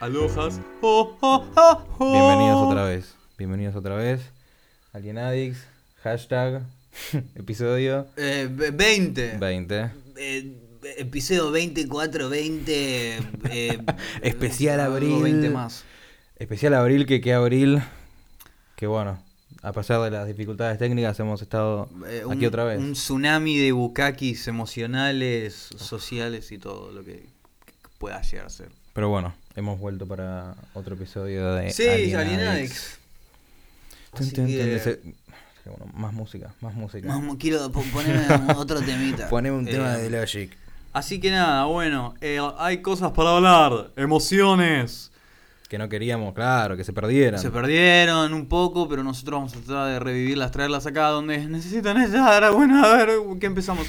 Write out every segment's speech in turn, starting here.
Alojas. Oh, oh, oh, oh. Bienvenidos otra vez. Bienvenidos otra vez. Alien Addicts, hashtag, episodio Eh, ve- 20. 20. Eh, episodio 2420. Eh, Especial abril. 20 más. Especial abril, que qué abril. Que bueno, a pesar de las dificultades técnicas hemos estado Eh, aquí otra vez. Un tsunami de bukakis emocionales, sociales y todo lo que, que pueda llegar a ser. Pero bueno, hemos vuelto para otro episodio de Sí, Alien Alien que- bueno, más música, más música. Quiero po- ponerme otro temita. Poneme un tema Eh, de Logic. Así que nada, bueno, eh, hay cosas para hablar, emociones. Que no queríamos, claro, que se perdieran. Se perdieron un poco, pero nosotros vamos a tratar de revivirlas, traerlas acá donde necesitan estar. Bueno, a ver, ¿qué empezamos?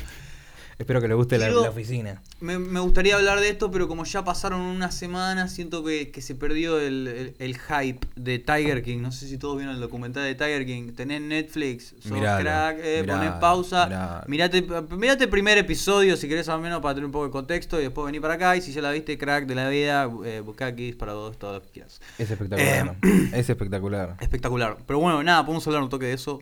Espero que les guste la, Quiero- la oficina. Me, me gustaría hablar de esto, pero como ya pasaron unas semanas, siento que, que se perdió el, el- el hype de Tiger King. No sé si todos vieron el documental de Tiger King. Tenés Netflix, sos Miralo, crack, eh, miralo, ponés pausa. miralo. Mirate, mirate el primer episodio si querés al menos para tener un poco de contexto y después venir para acá. Y si ya la viste, crack de la vida, eh, Bukakis para vos, todo lo que quieras. Es espectacular. Eh, es espectacular. Espectacular. Pero bueno, nada, podemos hablar un toque de eso,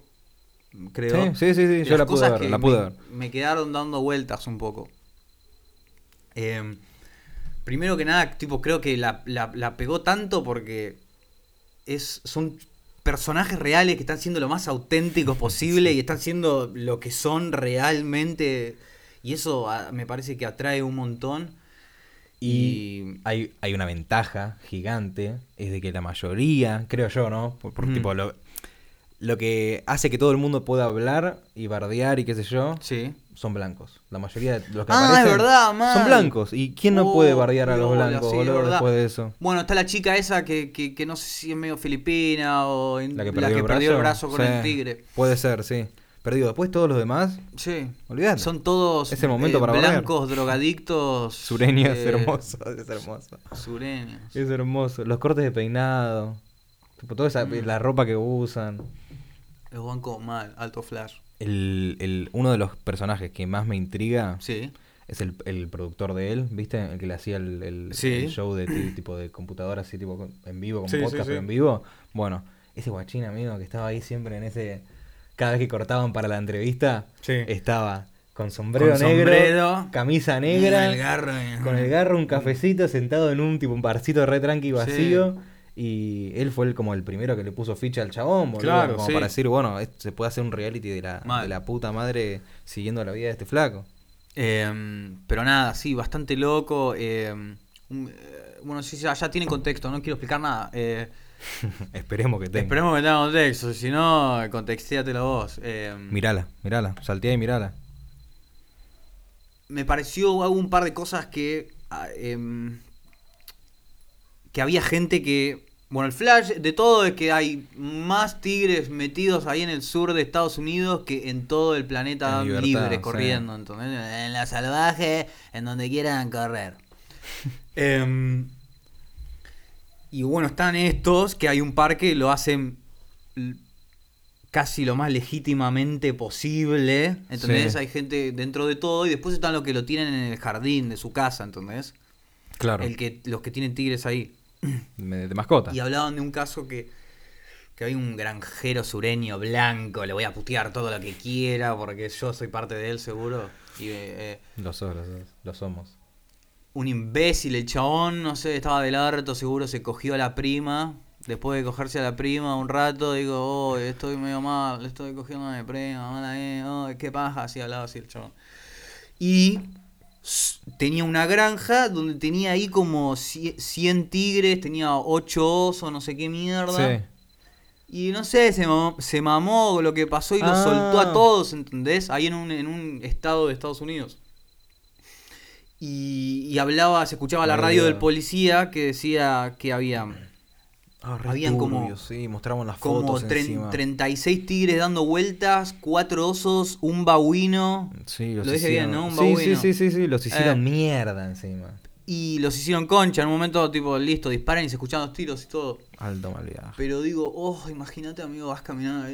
creo. Sí, sí, sí, sí, yo las la pude cosas ver, que la pude me, ver. me quedaron dando vueltas un poco. Eh, primero que nada, tipo, creo que la, la- la pegó tanto porque es, son personajes reales que están siendo lo más auténticos posible y están siendo lo que son realmente. Y eso ah, me parece que atrae un montón. Y hay, hay una ventaja gigante, es de que la mayoría, creo yo, ¿no? Por, tipo, lo, lo que hace que todo el mundo pueda hablar y bardear y qué sé yo, Sí. son blancos. La mayoría de los que Ah, aparecen es verdad, mal. son blancos. ¿Y quién no Oh, puede bardear a los blancos, sí, es boludo, después de eso? Bueno, está la chica esa que, que, que no sé si es medio filipina o La que perdió, el, perdió el brazo, con Sí, el tigre. Puede ser, sí. Perdido. Después todos los demás, Sí. olvidate. Son todos Es el momento eh, para bardear. blancos, drogadictos. Sureño es eh, hermoso, es hermoso. Sureños. Es hermoso. Los cortes de peinado. Tipo, toda esa, Mm. la ropa que usan. Los bancos mal, alto flash. El, el- uno de los personajes que más me intriga Sí. es el, el productor de él, ¿viste? El que le hacía el, el- Sí. el show de ti- tipo de computadora, así tipo con- en vivo, Sí, sí, podcast, sí. pero en vivo. Bueno, ese guachín, amigo, que estaba ahí siempre en ese. Cada vez que cortaban para la entrevista, Sí. estaba con sombrero Con negro, sombrero, camisa negra, Con el garro. con el garro, un cafecito, sentado en un tipo un barcito re tranqui vacío. Y él fue el, como el primero que le puso ficha al chabón, boludo. Claro, como sí. para decir, bueno, es- se puede hacer un reality de la, de la puta madre siguiendo la vida de este flaco. Eh, pero nada, sí, bastante loco. eh, un- eh, bueno, sí, ya, ya tiene contexto, no quiero explicar nada. Eh, Esperemos que tenga. esperemos que tenga contexto, si no, contextéatelo vos. Eh, Mirala, mirala, saltea y mirala. me pareció hago un par de cosas que ah, em, que había gente que bueno el flash de todo es que hay más tigres metidos ahí en el sur de Estados Unidos que en todo el planeta libertad, libre sí. corriendo entonces en la salvaje en donde quieran correr Em, y bueno están estos que hay un par que lo hacen casi lo más legítimamente posible. ¿Entendés? Sí. Hay gente dentro de todo y después están los que lo tienen en el jardín de su casa, ¿entendés? Claro, El que, los que tienen tigres ahí. De, mascota. Y hablaban de un caso que, que hay un granjero sureño blanco, le voy a putear todo lo que quiera porque yo soy parte de él seguro. Y eh, Lo sos, lo sos, lo somos. un imbécil, el chabón, no sé, estaba del harto, seguro se cogió a la prima. Después de cogerse a la prima un rato, digo, oh, estoy medio mal, estoy cogiendo a mi prima, mala eh, oh, qué paja, así hablaba así el chabón. Y tenía una granja donde tenía ahí como cie- 100 tigres, tenía 8 osos, no sé qué mierda. Sí. Y no sé, se mamó, se mamó lo que pasó y lo Ah. soltó a todos, ¿entendés? Ahí en un, en un estado de Estados Unidos. Y, y hablaba, se escuchaba la radio del policía que decía que había Ah, Habían como- Sí, mostramos las como fotos tren- encima. 36 tigres dando vueltas, 4 osos, un babuino. Sí, los Lo dije bien, hicieron- ¿no? Un sí, babuino. sí, sí, sí, los hicieron Eh. mierda encima. Y los hicieron concha. En un momento, tipo, listo, disparan y se escuchan los tiros y todo. Alto mal viaje. Pero digo, oh, imagínate, amigo, vas caminando.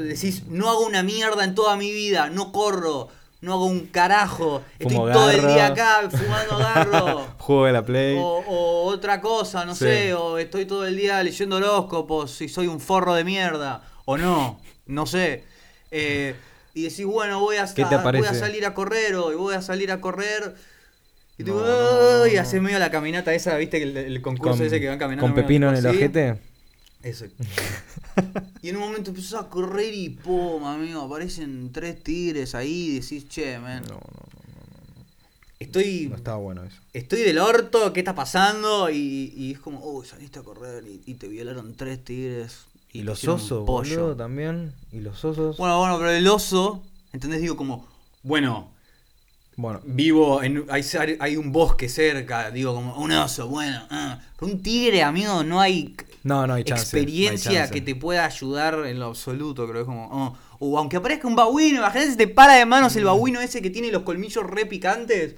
Decís, no hago una mierda en toda mi vida, no corro. No hago un carajo. Estoy Fumo todo el día acá fumando garro. Juego de la Play. O, o otra cosa, no Sí. sé, o estoy todo el día leyendo horóscopos y soy un forro de mierda, o no, no sé. Eh, y decís, bueno, voy a, ¿Qué te voy a salir a correr hoy, voy a salir a correr. Y, No, digo, no, no, y haces medio la caminata esa, viste, el, el concurso ese que van caminando. con pepino en el así. ojete. Eso. y en un momento empezás a correr y pum, amigo, aparecen tres tigres ahí y decís, che, man, No, no, no, estoy no estaba bueno eso. estoy del orto, ¿qué está pasando? Y, y es como, uy, saliste a correr y, y te violaron tres tigres. Y los osos, pollo. boludo, también. Y los osos. Bueno, bueno, pero el oso, ¿entendés? Digo como, bueno, Bueno, vivo en, hay, hay un bosque cerca, digo como, un oso, bueno, ah. Pero un tigre, amigo, no hay no, no hay chance. no hay experiencia chance. que te pueda ayudar en lo absoluto, creo. Es como, oh, o aunque aparezca un babuino, imagínate si te para de manos el babuino ese que tiene los colmillos re picantes.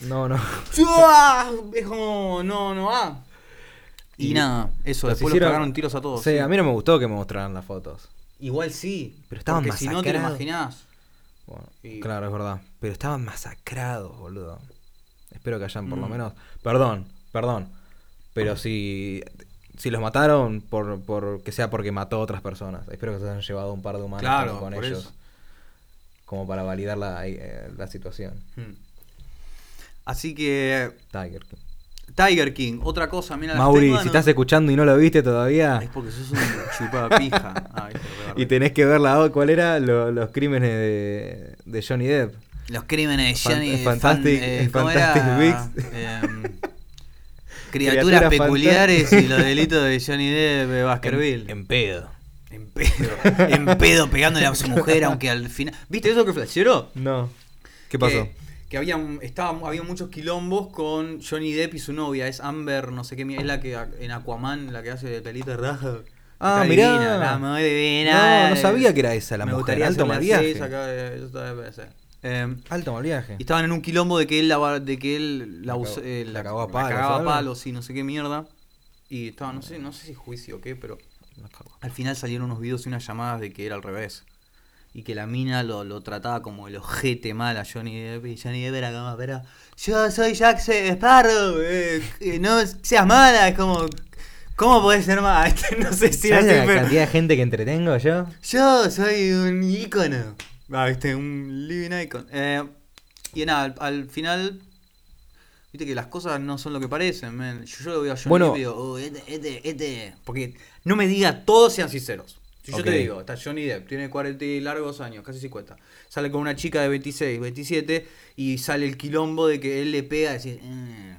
No, no. ¡Chua! Es como, no, no va. Y, Y nada, eso, después hicieron- los cagaron tiros a todos. Sí, sí. a mí no me gustó que me mostraran las fotos. Igual sí, Pero estaban porque si no te lo imaginás. Bueno, Y- claro, es verdad. Pero estaban masacrados, boludo. Espero que hayan por lo Mm. menos. Perdón, perdón. Pero si. Si los mataron, por, por que sea porque mató a otras personas. Espero que se hayan llevado un par de humanos Claro, con, ellos. eso. Como para validar la, eh, la situación. Hmm. Así que, Tiger King. Tiger King, otra cosa, mira. Mauri, tengo, si no- estás escuchando y no lo viste todavía. Es porque sos un chupapija. Ah, Y tenés que ver la ¿Cuál era? Lo- los crímenes de, de Johnny Depp. Los crímenes de Johnny Fantastic- fan- ¿cómo Fantastic era? Beasts. Em, criaturas Criaturas peculiares y los delitos de Johnny Depp de Baskerville. En, en pedo. En pedo, en pedo pegándole a su mujer, aunque al final. ¿Viste eso que flashero? No. ¿Qué pasó? Que, que había, estaba, había muchos quilombos con Johnny Depp y su novia, es Amber, no sé qué, es la que en Aquaman, la que hace pelito de raja. Ah, mirá. divina, la muy divina. No, no sabía que era esa la Me mujer. gustaría Alto mal viaje. eh, eso está de PC. Em, Alto mal viaje. y estaban en un quilombo de que él la, de que él la, La cagó- eh, la palos, cagaba palos y no sé qué mierda. Y estaba, no sé, no sé si juicio o qué, pero al final salieron unos videos y unas llamadas de que era al revés. Y que la mina lo, lo trataba como el ojete mal a Johnny Depp. Y Johnny Depp era como, pero yo soy Jack Sparrow, eh, eh, no seas mala. Es como, ¿cómo podés ser mala? no sé si ¿Sabes la pero- cantidad de gente que entretengo yo? yo soy un ícono. Ah, viste, un living icon. Eh, y nada, al, al final, viste que las cosas no son lo que parecen, man. Yo, yo lo veo a Johnny Bueno. Depp y digo, oh, este, este, este. Porque no me diga, todos sean sinceros. Si yo te digo, está Johnny Depp, tiene 40 y largos años, casi 50. Sale con una chica de 26, 27 y sale el quilombo de que él le pega y decir, "Mm,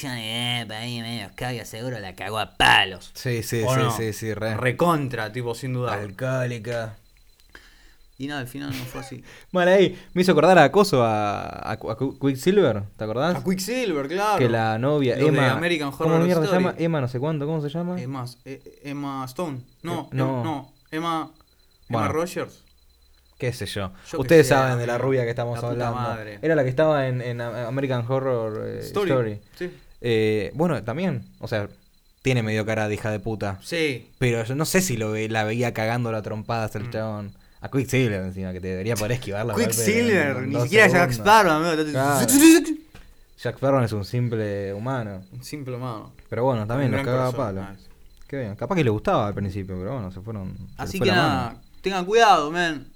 Johnny Depp ahí medio caga, seguro la cagó a palos. Sí, sí, ¿O sí, no? sí, sí, re. Recontra, tipo, sin duda. Alcohólica. Y nada, al final no fue así. Bueno, ahí me hizo acordar a Acoso, a, a, a Quicksilver, ¿te acordás? A Quicksilver, claro. Que la novia, Los de Emma. American ¿Cómo Horror mierda se llama? Emma no sé cuánto, ¿cómo se llama? Más, eh, Emma Stone. No, Eh, no, no. Emma, Bueno. Emma Rogers. qué sé yo. Ustedes saben de la rubia que estamos La hablando. madre. Era la que estaba en, en American Horror eh, Story. Story. Sí. Eh, bueno, también, o sea, tiene medio cara de hija de puta. Sí. Pero yo no sé si lo ve- la veía cagando la trompada hasta el Mm. chabón. A Quicksilver encima, que te debería poder esquivar la Quicksilver, ni siquiera Jack Sparrow, amigo. Claro. Jack Sparrow es un simple humano. Un simple mano. Pero bueno, también Un los cagaba a palo. Ah, Qué bien. Capaz que le gustaba al principio, pero bueno, se fueron. se Así fue que la nada, mano. tengan cuidado, man.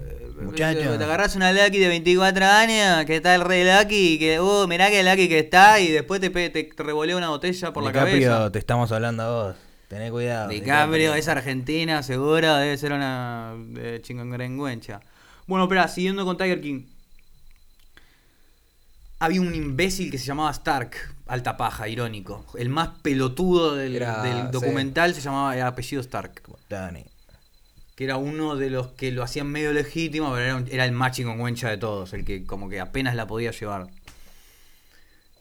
Eh, Muchacho. Te agarras una Lucky de 24 años, que está el rey Lucky, y que, uh, mirá que Lucky que está, y después te, te revolea una botella por la cabeza. te estamos hablando a vos. Tené cuidado. DiCaprio es argentina, seguro, debe ser una eh, chingongrenguencha. Bueno, espera, siguiendo con Tiger King. Había un imbécil que se llamaba Stark, alta paja, irónico. El más pelotudo del, Era, del sí. documental se llamaba era apellido Stark. Dani. Que era uno de los que lo hacían medio legítimo, pero era, un- era el más chingongüencha de todos, el que como que apenas la podía llevar.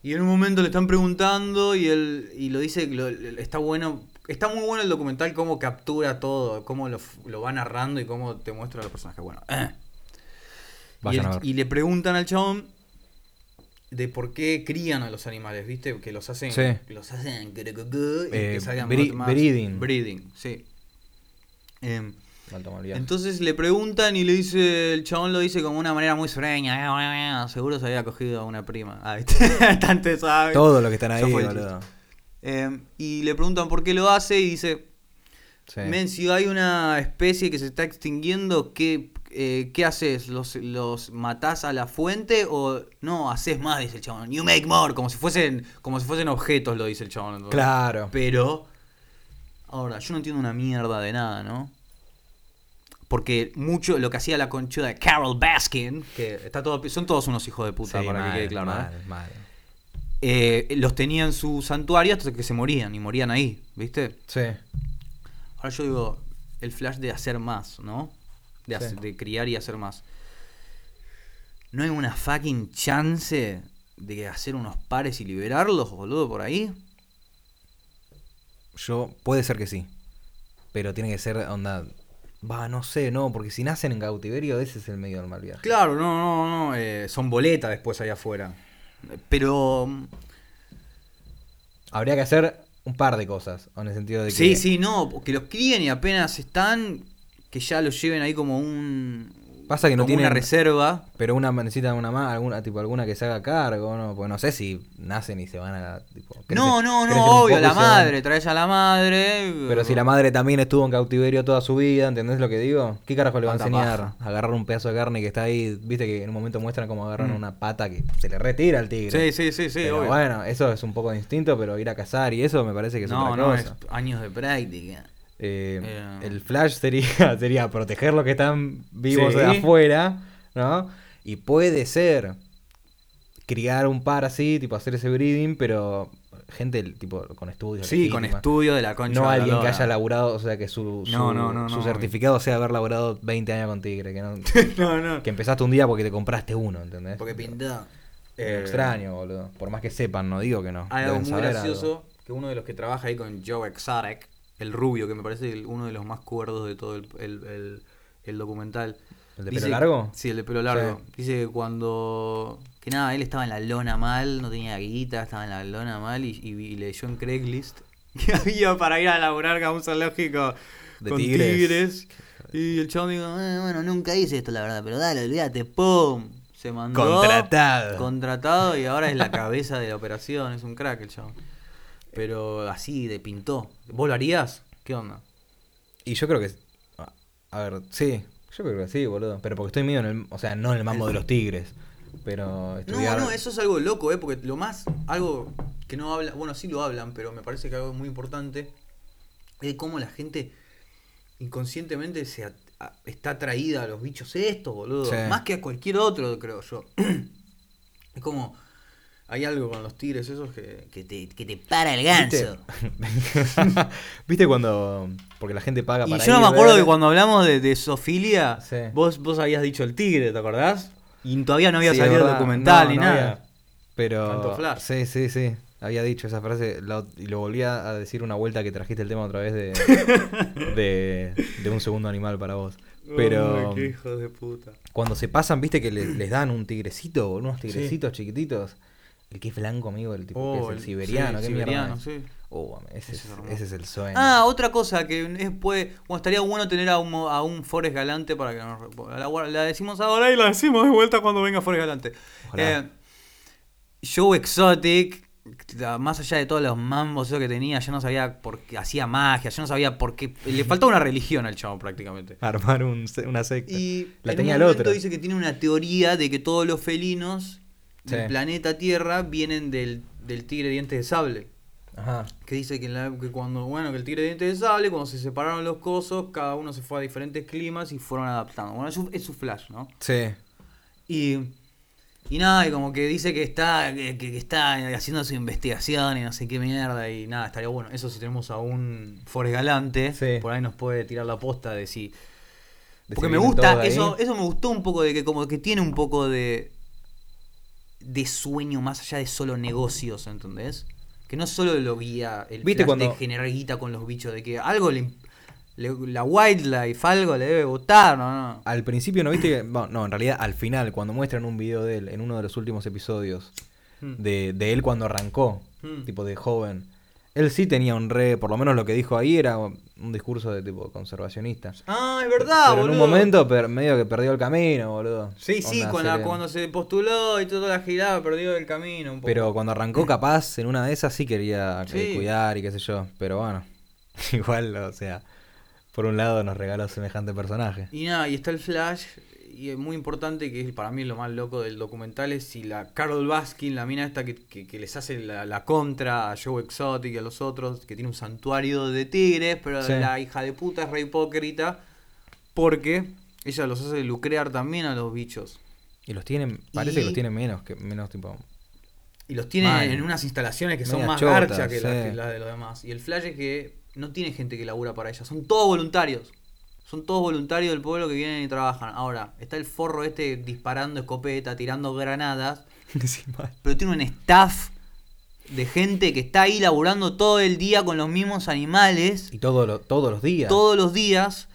Y en un momento le están preguntando y él y lo dice que lo- está bueno, está muy bueno el documental cómo captura todo, cómo lo, lo va narrando y cómo te muestra a los personajes. Bueno, y, el- le preguntan al chabón de por qué crían a los animales, ¿viste? Que los hacen Sí. los hacen y Eh, que salgan bre- más- breeding. breeding, sí. Em. Entonces le preguntan y le dice, el chabón lo dice como una manera muy sureña, seguro se había cogido a una prima. Ah, ¿viste? Tanto sabe. Todos los que están ahí, boludo. Eh, y le preguntan por qué lo hace y dice, Sí. men, si hay una especie que se está extinguiendo, ¿qué, eh, ¿qué haces? ¿Los, ¿Los matás a la fuente o no? Haces más, dice el chabón. You make more, como si fuesen, como si fuesen objetos, lo dice el chabón. Claro. Pero, ahora, yo no entiendo una mierda de nada, ¿no? Porque mucho lo que hacía la conchuda de Carol Baskin, que está todo, son todos unos hijos de puta, Sí, para mal, que quede claro, ¿eh? mal, mal. Eh, los tenía en su santuario hasta que se morían y morían ahí, ¿viste? Sí. Ahora yo digo, el flash de hacer más, ¿no? De, Sí. hacer- de criar y hacer más. ¿No hay una fucking chance de hacer unos pares y liberarlos, boludo, por ahí? Yo, puede ser que sí. Pero tiene que ser onda. Va, no sé, no, porque si nacen en cautiverio, ese es el medio del mal viaje. Claro, no, no, no. eh, son boletas después allá afuera. Pero. Habría que hacer un par de cosas, en el sentido de que. Sí, sí, no. Que los críen y apenas están. Que ya los lleven ahí como un. Pasa que no como tienen- una reserva. Pero una necesita una más, alguna, tipo, alguna que se haga cargo, ¿no? Porque no sé si nacen y se van a. Tipo, crecen- No, no, no, obvio, la madre, traes a la madre. Pero si la madre también estuvo en cautiverio toda su vida, ¿entendés lo que digo? ¿Qué carajo le va a enseñar? paja. Agarrar un pedazo de carne que está ahí, viste que en un momento muestran cómo agarran Mm. una pata que se le retira al tigre. Sí, sí, sí, sí, Pero obvio. bueno, eso es un poco de instinto, pero ir a cazar y eso me parece que es no, otra no, cosa. es años de práctica. Eh, Eh. El flash sería, sería proteger los que están vivos Sí. de afuera, ¿no? Y puede ser criar un par así, tipo hacer ese breeding, pero gente tipo con estudios. Sí, con estudio de la concha. No alguien que haya laburado, o sea, que su, su, No, no, no, su no. certificado sea haber laburado 20 años con Tigre. Que, no, no, no. que empezaste un día porque te compraste uno, ¿entendés? Porque pintó. Eh, extraño, boludo. Por más que sepan, no digo que no. Hay algo muy gracioso que uno de los que trabaja ahí con Joe Exotic, el rubio, que me parece el- uno de los más cuerdos de todo el, el- el- documental. ¿El de Dice- pelo largo? Sí, el de pelo largo. Dice que cuando. Que nada, él estaba en la lona mal, no tenía guita, estaba en la lona mal y, y- y leyó en Craigslist que había para ir a laburar a un zoológico De con tigres. tigres. Y el chabón dijo, "Eh, bueno, nunca hice esto la verdad, pero dale, olvídate, ¡pum! Se mandó. Contratado. Contratado y ahora es la cabeza de la operación, es un crack el chabón. Pero así de pintó. ¿Vos lo harías? ¿Qué onda? Y yo creo que. a- ver, sí. Yo creo que sí, boludo. Pero porque estoy medio en el. O sea, no en el mambo de los tigres. Pero estudiar. No, no, eso es algo loco, ¿eh? Porque lo más, algo que no habla, bueno, sí lo hablan, pero me parece que algo muy importante es cómo la gente inconscientemente se at- está atraída a los bichos estos, boludo. Sí. Más que a cualquier otro, creo yo. es como, hay algo con los tigres esos que, que te, que te para el ¿Viste? ganso. ¿Viste cuando.? Porque la gente paga Y para yo no ir me acuerdo que cuando hablamos de, de zoofilia, Sí. vos, vos habías dicho el tigre, ¿te acordás? Y todavía no había Sí, salido el documental No, ni no nada. había. Pero. Tanto flash. Sí, sí, sí. Había dicho esa frase la- y lo volví a decir una vuelta que trajiste el tema otra vez de. de, de un segundo animal para vos. Pero. Ay, qué hijo de puta. Cuando se pasan, viste que le- les dan un tigrecito, unos tigrecitos chiquititos. El que es blanco, amigo, el tipo que Oh, es el siberiano, sí, ¿qué mierda siberiano, es? sí. Oh, ese, Ese es, ese el sueño. Ah, otra cosa que es, puede, bueno, estaría bueno tener a un, a un Forrest Galante para que nos... La, la decimos ahora y la decimos de vuelta cuando venga Forrest Galante. Ojalá. Eh, Joe Exotic, más allá de todos los mambos esos que tenía, ya no sabía por qué hacía magia, ya no sabía por qué... Le faltaba una religión al chavo prácticamente. Armar un una secta. Y La en tenía un el momento otro. dice que tiene una teoría de que todos los felinos del Sí. planeta Tierra vienen del, del tigre diente de sable. Ajá. Que dice que, la- que cuando, bueno, que el tigre de diente de sable, cuando se separaron los cosos, cada uno se fue a diferentes climas y fueron adaptando. Bueno, es su, es su flash, ¿no? Sí. Y, y nada, y como que dice que está, que, que está haciendo su investigación y no sé qué mierda, y nada, estaría bueno. Eso si tenemos a un Forrest Galante, Sí. por ahí nos puede tirar la posta de si. De Porque me gusta, eso, eso me gustó un poco de que como que tiene un poco de. De sueño más allá de solo negocios, ¿entendés? Que no solo lo guía el ¿Viste cuando- de generar guita con los bichos, de que algo le, le- la wildlife, algo le debe gustar, ¿no? no. Al principio, ¿no viste? bueno, no, en realidad al final, cuando muestran un video de él en uno de los últimos episodios, Mm. de, de él cuando arrancó, Mm. tipo de joven, Él sí tenía un re, por lo menos lo que dijo ahí era un discurso de tipo conservacionista. Ah, es verdad, Pero boludo. en un momento per- medio que perdió el camino, boludo. Sí, sí, con la, cuando se postuló y toda la girada perdió el camino un poco. Pero cuando arrancó capaz, en una de esas sí quería eh, Sí. cuidar y qué sé yo. Pero bueno, igual, o sea, por un lado nos regaló semejante personaje. Y nada, y está el Flash, y es muy importante, que es para mí lo más loco del documental, es si la Carol Baskin, la mina esta que, que- que les hace la, la contra a Joe Exotic y a los otros, que tiene un santuario de tigres, pero Sí. la hija de puta es re hipócrita, porque ella los hace lucrear también a los bichos. Y los tienen, parece que los tiene menos, que menos tipo... Y los tiene Mal. en unas instalaciones que son más chotas, garcha que, las sí. que las de los demás. Y el flash es que no tiene gente que labura para ella, son todos voluntarios. Son todos voluntarios del pueblo que vienen y trabajan. Ahora, está el forro este disparando escopeta, tirando granadas, pero tiene un staff de gente que está ahí laburando todo el día con los mismos animales, y todo lo- todos los días. todos los días,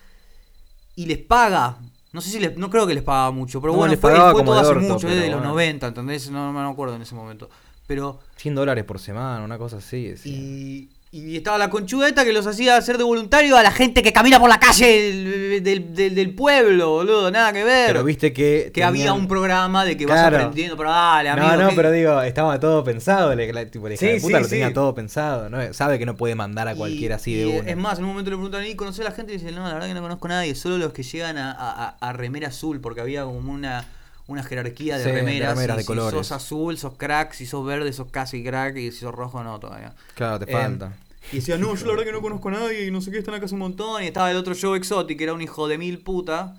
y les paga. No sé si les, no creo que les pagaba mucho, pero No, bueno, les fue, pagaba fue como todo de hace orto, mucho, desde los bueno. 90, ¿entendés? No, no me acuerdo en ese momento. Pero 100 dólares por semana, una cosa así. decía. Y, y estaba la conchudeta que los hacía hacer de voluntario a la gente que camina por la calle del, del- del- del pueblo, boludo, nada que ver. Pero viste que... que había un programa de que vas Claro. aprendiendo, pero dale, amigo. No, no, ¿qué- pero digo, estaba todo pensado. La, la- tipo, la hija Sí, de puta sí, lo tenía todo pensado. ¿no? Sabe que no puede mandar a y- cualquiera así de una. Es más, en un momento le preguntan, ¿y conocer a la gente? Y dice, no, la verdad que no conozco a nadie, solo los que llegan a, a- a remera azul, porque había como una, una jerarquía de Sí, de remeras. remeras y de si colores. sos azul, sos crack, si sos verde, sos casi crack, y si sos rojo, no todavía. Claro, te Eh, falta. Y decía, no, yo la verdad que no conozco a nadie y no sé qué, están acá hace un montón. Y estaba el otro Joe Exotic, que era un hijo de mil puta.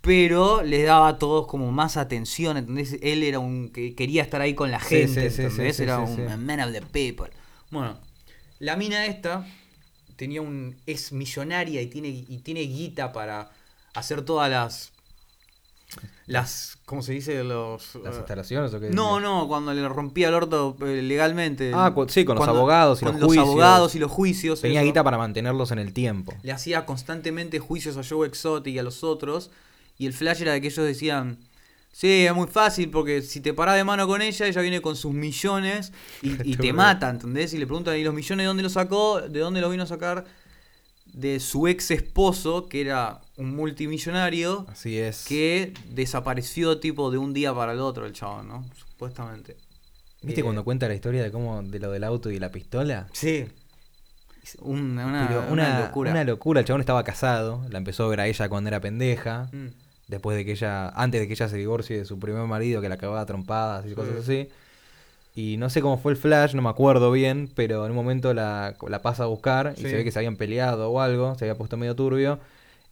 Pero les daba a todos como más atención, ¿entendés? Él era un que quería estar ahí con la gente, sí, sí, ¿entendés? era un man of the people. Bueno, la mina esta tenía un es millonaria y tiene y tiene guita para hacer todas las las ¿cómo se dice? los ¿Las eh, instalaciones o qué? no, no, cuando le rompía el orto eh, legalmente. Ah, cu- sí, con los abogados y con los los juicios. abogados y los juicios. Tenía eso. guita para mantenerlos en el tiempo. Le hacía constantemente juicios a Joe Exotic y a los otros. Y el flash era de que ellos decían. Sí, es muy fácil porque si te parás de mano con ella, ella viene con sus millones y, y te mata, ¿entendés? Y le preguntan, ¿y los millones de dónde los sacó? ¿De dónde los vino a sacar? De su ex esposo, que era un multimillonario, Así es. que desapareció tipo de un día para el otro el chabón, ¿no? Supuestamente. ¿Viste Eh, cuando cuenta la historia de cómo de lo del auto y la pistola? Sí. Una, una- locura. Una locura. El chabón estaba casado, la empezó a ver a ella cuando era pendeja. Mm. Después de que ella, antes de que ella se divorcie de su primer marido, que la acababa a trompadas y cosas así. Y no sé cómo fue el flash, no me acuerdo bien, pero en un momento la, la pasa a buscar y Sí. se ve que se habían peleado o algo, se había puesto medio turbio.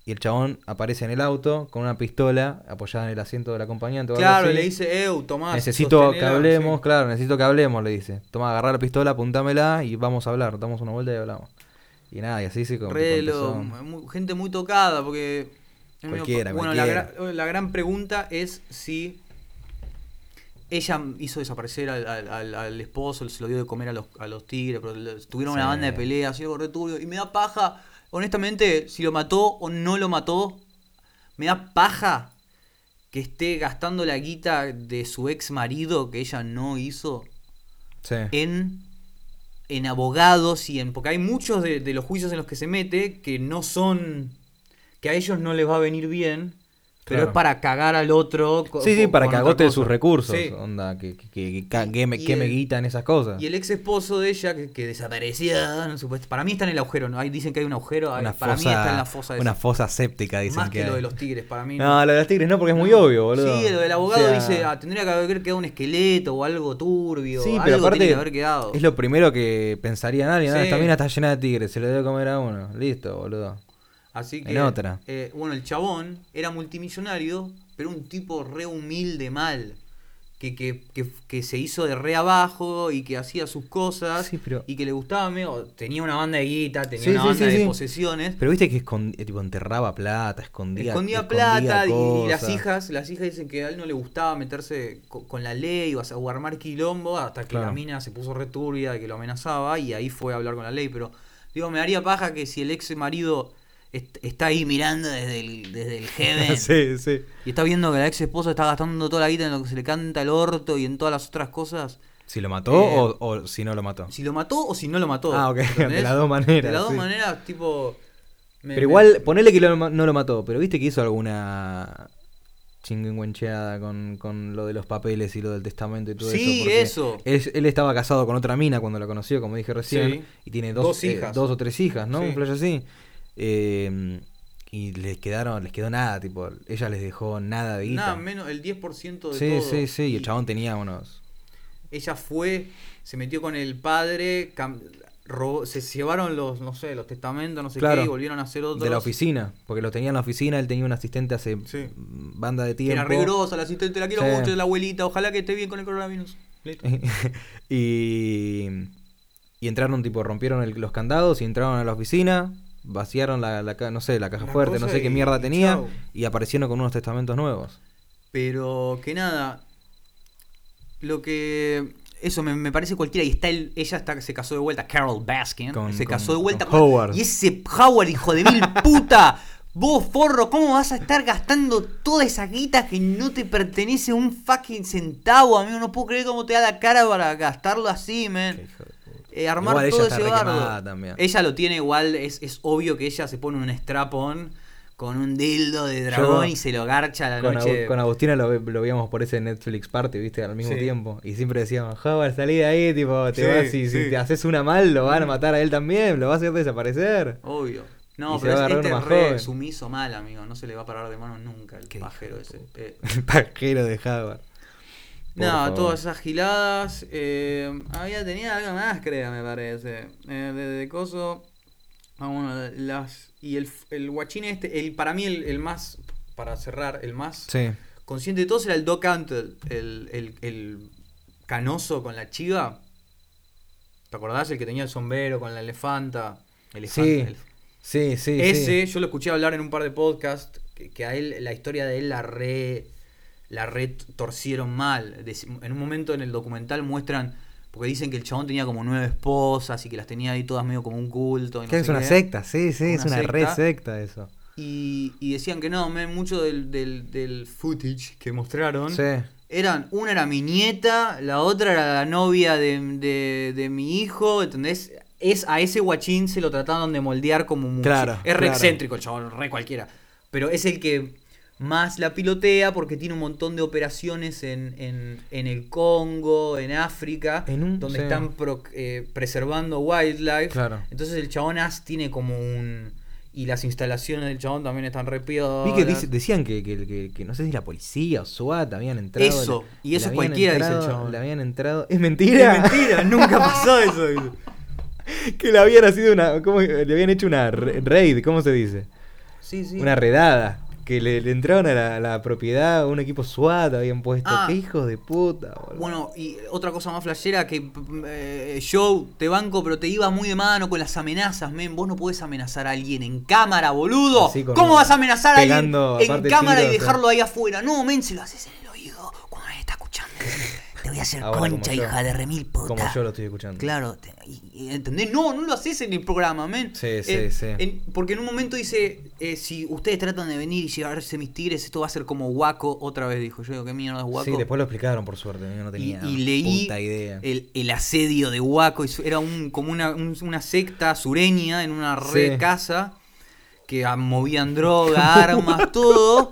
Y el chabón aparece en el auto con una pistola apoyada en el asiento del acompañante. Claro, le dice, Eu, Tomás. Necesito que sostenela", hablemos, sí. claro, necesito que hablemos, le dice. Toma, agarrar la pistola, apuntámela y vamos a hablar. Damos una vuelta y hablamos. Y nada, y así se como Re que lo- empezó. mu- gente muy tocada, porque. Cualquiera, bueno, cualquiera. La, gran, la gran pregunta es si ella hizo desaparecer al, al- al- al esposo, se lo dio de comer a los, a los tigres, pero tuvieron una banda de peleas, y algo re turbio, y me da paja, honestamente, si lo mató o no lo mató, me da paja que esté gastando la guita de su ex marido que ella no hizo Sí. en, en abogados y en. Porque hay muchos de, de los juicios en los que se mete que no son. que a ellos no les va a venir bien. Pero Claro. es para cagar al otro. Sí, sí, para que agote sus recursos. Sí. Onda, que, que, que, que queme el- guita en esas cosas. Y el ex esposo de ella, que, desaparecía, no supuesto- para mí está en el agujero, ¿no? Ahí dicen que hay un agujero, una para fosa, mí está en la fosa de Una esa. fosa séptica, dicen Más que, hay. lo de los tigres, para mí. No, lo de los tigres no, porque es muy No. obvio, boludo. Sí, lo del abogado O sea, dice, ah, tendría que haber quedado un esqueleto o algo turbio. Sí, algo pero tiene aparte que haber quedado. es lo primero que pensaría nadie. ¿no? Sí. Esta mina está llena de tigres, se le debe comer a uno. Listo, boludo. Así En que, otra. eh, bueno, el chabón era multimillonario, pero un tipo re humilde mal. Que, que, que, que se hizo de re abajo y que hacía sus cosas Sí, pero- y que le gustaba medio, tenía una banda de guita, tenía Sí, una sí, banda de posesiones, Pero viste que escond- eh, tipo, enterraba plata, escondía escondía plata y- y, las hijas, las hijas dicen que a él no le gustaba meterse co- con, la ley o, a- o armar quilombo hasta que Claro. la mina se puso re turbia que lo amenazaba y ahí fue a hablar con la ley, pero digo, me daría paja que si el ex marido está ahí mirando desde el, desde el heaven sí, sí. y está viendo que la ex esposa está gastando toda la guita en lo que se le canta el orto y en todas las otras cosas. Si lo mató Eh, o, o si no lo mató. Si lo mató o si no lo mató. Ah, ok, de las dos maneras. De las dos sí. maneras, tipo. me- Pero me- igual, ponele que lo- no lo mató, pero viste que hizo alguna chingüencheada con, con lo de los papeles y lo del testamento y todo Sí, eso. porque eso. Él, él estaba casado con otra mina cuando la conoció, como dije recién, Sí. y tiene dos, Dos eh, hijas. dos o tres hijas, ¿no? Sí. Un flash así. Eh, y les quedaron, les quedó nada, tipo, ella les dejó nada de guita. Nada, menos el 10% de sí, todo. sí, sí, y el chabón tenía unos... Ella fue, se metió con el padre, cam- robó- se llevaron los, no sé, los testamentos, no sé Claro. qué, y volvieron a hacer otros. De la oficina, porque lo tenía en la oficina, él tenía un asistente hace Sí. banda de tiempo. Era rigurosa, la asistente, la quiero Sí. mucho, la abuelita, ojalá que esté bien con el coronavirus. Listo. y, y entraron, tipo, rompieron el- los candados y entraron a la oficina, vaciaron la, la no sé, la caja fuerte, no sé qué y- mierda tenía, y aparecieron con unos testamentos nuevos. Pero que nada, lo que... Eso me, me parece cualquiera. Y está el, ella está, se casó de vuelta, Carol Baskin. Con- se con- casó de vuelta con Howard. Y ese Howard, hijo de mil puta. Vos, forro, ¿cómo vas a estar gastando toda esa guita que no te pertenece un fucking centavo, amigo? No puedo creer cómo te da la cara para gastarlo así, man. Qué hijo de puta. Eh, armar Igual todo ese bardo. también. Ella lo tiene igual, es, es obvio que ella se pone un strapón con un dildo de dragón Yo- y se lo garcha a la Con, noche. Agu- con Agustina lo, ve- lo veíamos por ese Netflix Party, viste, al mismo Sí. tiempo. Y siempre decíamos, Howard, salí de ahí, tipo, te Sí, vas y si te haces una mal, lo van a matar a él también, lo vas a hacer desaparecer. Obvio. No, Y pero es, este re joven. sumiso mal, amigo. No se le va a parar de mano nunca el pajero de ese. Eh, El pajero de Howard. Nada, favor. todas esas giladas. eh, había tenía algo más, creo, me parece. Eh, de, de coso. Ah, bueno, las. Y el, el guachín este, el, para mí el, el más. Para cerrar, el más Sí. consciente de todos era el Doc Antle, el, el, el canoso con la chiva. ¿Te acordás? El que tenía el sombrero con la elefanta. Elefanta, Sí, sí, sí. Ese, sí. yo lo escuché hablar en un par de podcasts, que, que a él, la historia de él la re, la re torcieron mal. En un momento en el documental muestran, porque dicen que el chabón tenía como nueve esposas y que las tenía ahí todas medio como un culto. Y no Que es una qué. secta, sí, sí, es Una secta. secta eso. Y, y decían que no, men, mucho del, del, del footage que mostraron. Sí. Eran, una era mi nieta, la otra era la novia de, de, de mi hijo, ¿entendés? Es, a ese guachín se lo trataron de moldear como mucho. Claro, Es re claro. excéntrico el chabón, re cualquiera. Pero es el que más la pilotea porque tiene un montón de operaciones en, en, en el Congo, en África, En un- donde sí. están pro- eh, preservando wildlife. Claro. Entonces el chabón as tiene como un... Y las instalaciones del chabón también están re Vi que dice- decían que, que, que- que no sé si la policía o SWAT habían entrado. Eso, y eso es cualquiera, dice el chabón. Le habían entrado. Es mentira. Es mentira, nunca pasó eso. dice. que le habían sido una. ¿cómo? Le habían hecho una raid, ¿cómo se dice? Sí, sí. Una redada. Que le, le entraron a la, la propiedad, un equipo SWAT habían puesto. Ah. ¡Qué hijos de puta, boludo! Bueno, y otra cosa más flashera que eh, yo te banco, pero te iba muy de mano con las amenazas, men. Vos no podés amenazar a alguien en cámara, boludo. ¿Cómo vas a amenazar a alguien en cámara y dejarlo ahí afuera? No, men, se lo haces en el oído cuando está escuchando. Te voy a hacer Ahora, como concha, yo. hija de remil puta. Como yo lo estoy escuchando. Claro, te- y- y- ¿entendés? No, no lo haces en el programa, men. Sí, sí, Eh, sí. en- porque en un momento dice, eh, si ustedes tratan de venir y llevarse mis tigres, esto va a ser como Waco, otra vez dijo. Yo digo, ¿qué mierda es Waco? Sí, después lo explicaron por suerte. Yo no y, tenía y leí puta idea. el, el asedio de Waco. y Era un, como una, un- una secta sureña en una re Sí. casa que ah, movían droga, armas, todo.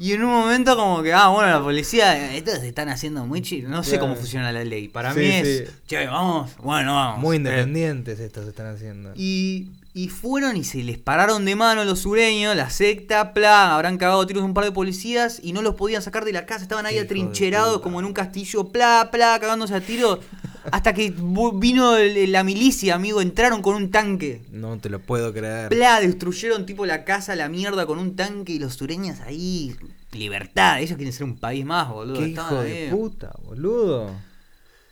Y en un momento como que, ah, bueno, la policía, estos se están haciendo muy chill. No sé Claro. cómo funciona la ley. Para Sí, mí es, sí. che, vamos, bueno, vamos. Muy Eh, independientes estos están haciendo. y, y fueron y se les pararon de mano los sureños, la secta, plan, habrán cagado tiros un par de policías y no los podían sacar de la casa, estaban ahí hijo atrincherados como en un castillo, pla, pla, cagándose a tiros, hasta que vino el- la milicia, amigo, entraron con un tanque. No te lo puedo creer. Pla, destruyeron tipo la casa, la mierda con un tanque y los sureños ahí, libertad, ellos quieren ser un país más, boludo. Qué hijo de puta, boludo.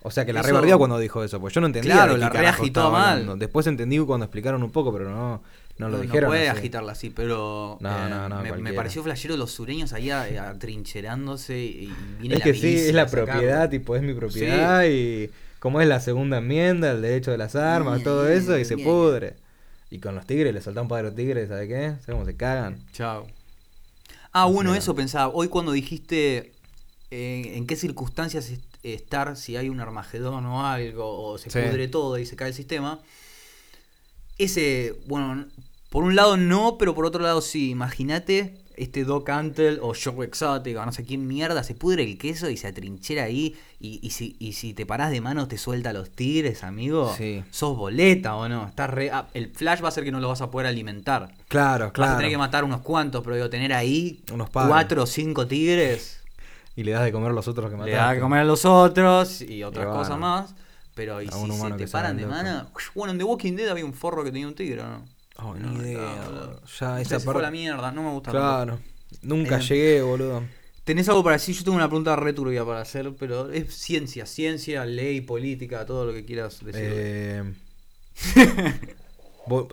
O sea que la rebardeó cuando dijo eso, pues yo no entendía. Claro, de la reagitó mal. hablando. Después entendí cuando explicaron un poco, pero no, no lo No, dijeron. puede así. agitarla así, pero No, eh, no, no, me- pareció flashero los sureños ahí atrincherándose y viene Es la que sí, es la sacarlo. propiedad, tipo, es mi propiedad y como es la segunda enmienda, el derecho de las armas, todo eso, y se Bien. pudre. Y con los tigres, le soltamos para los tigres, ¿sabes qué? ¿Sabes cómo se cagan? Chao. Ah, bueno, Mira. eso pensaba. Hoy cuando dijiste eh, en qué circunstancias est- estar si hay un Armagedón o algo, o se Sí. pudre todo y se cae el sistema. Ese, bueno, por un lado no, pero por otro lado sí. Imagínate este Doc Antle o Joe Exotic o no sé quién mierda, se pudre el queso y se atrinchera ahí. Y, y si, y si te parás de mano te suelta los tigres, amigo. Sí. Sos boleta o no. Estás re- ah, el flash va a ser que no lo vas a poder alimentar. Claro, Vas a claro. tener que matar unos cuantos, pero digo, tener ahí Unos padres. cuatro o cinco tigres. Y le das de comer los otros que mataste. Le da que comer a los otros y otras Y bueno. cosas más. Pero y A si se te paran de loco. mano. Bueno, en The Walking Dead había un forro que tenía un tigre, ¿o ¿no? Oh, No, ni idea, no. Ya esa fue parte. la mierda, no me gusta. Claro. Nunca Eh, llegué, boludo. ¿Tenés algo para decir? Yo tengo una pregunta re turbia para hacer, pero es ciencia, ciencia, ley, política, todo lo que quieras decir. Eh...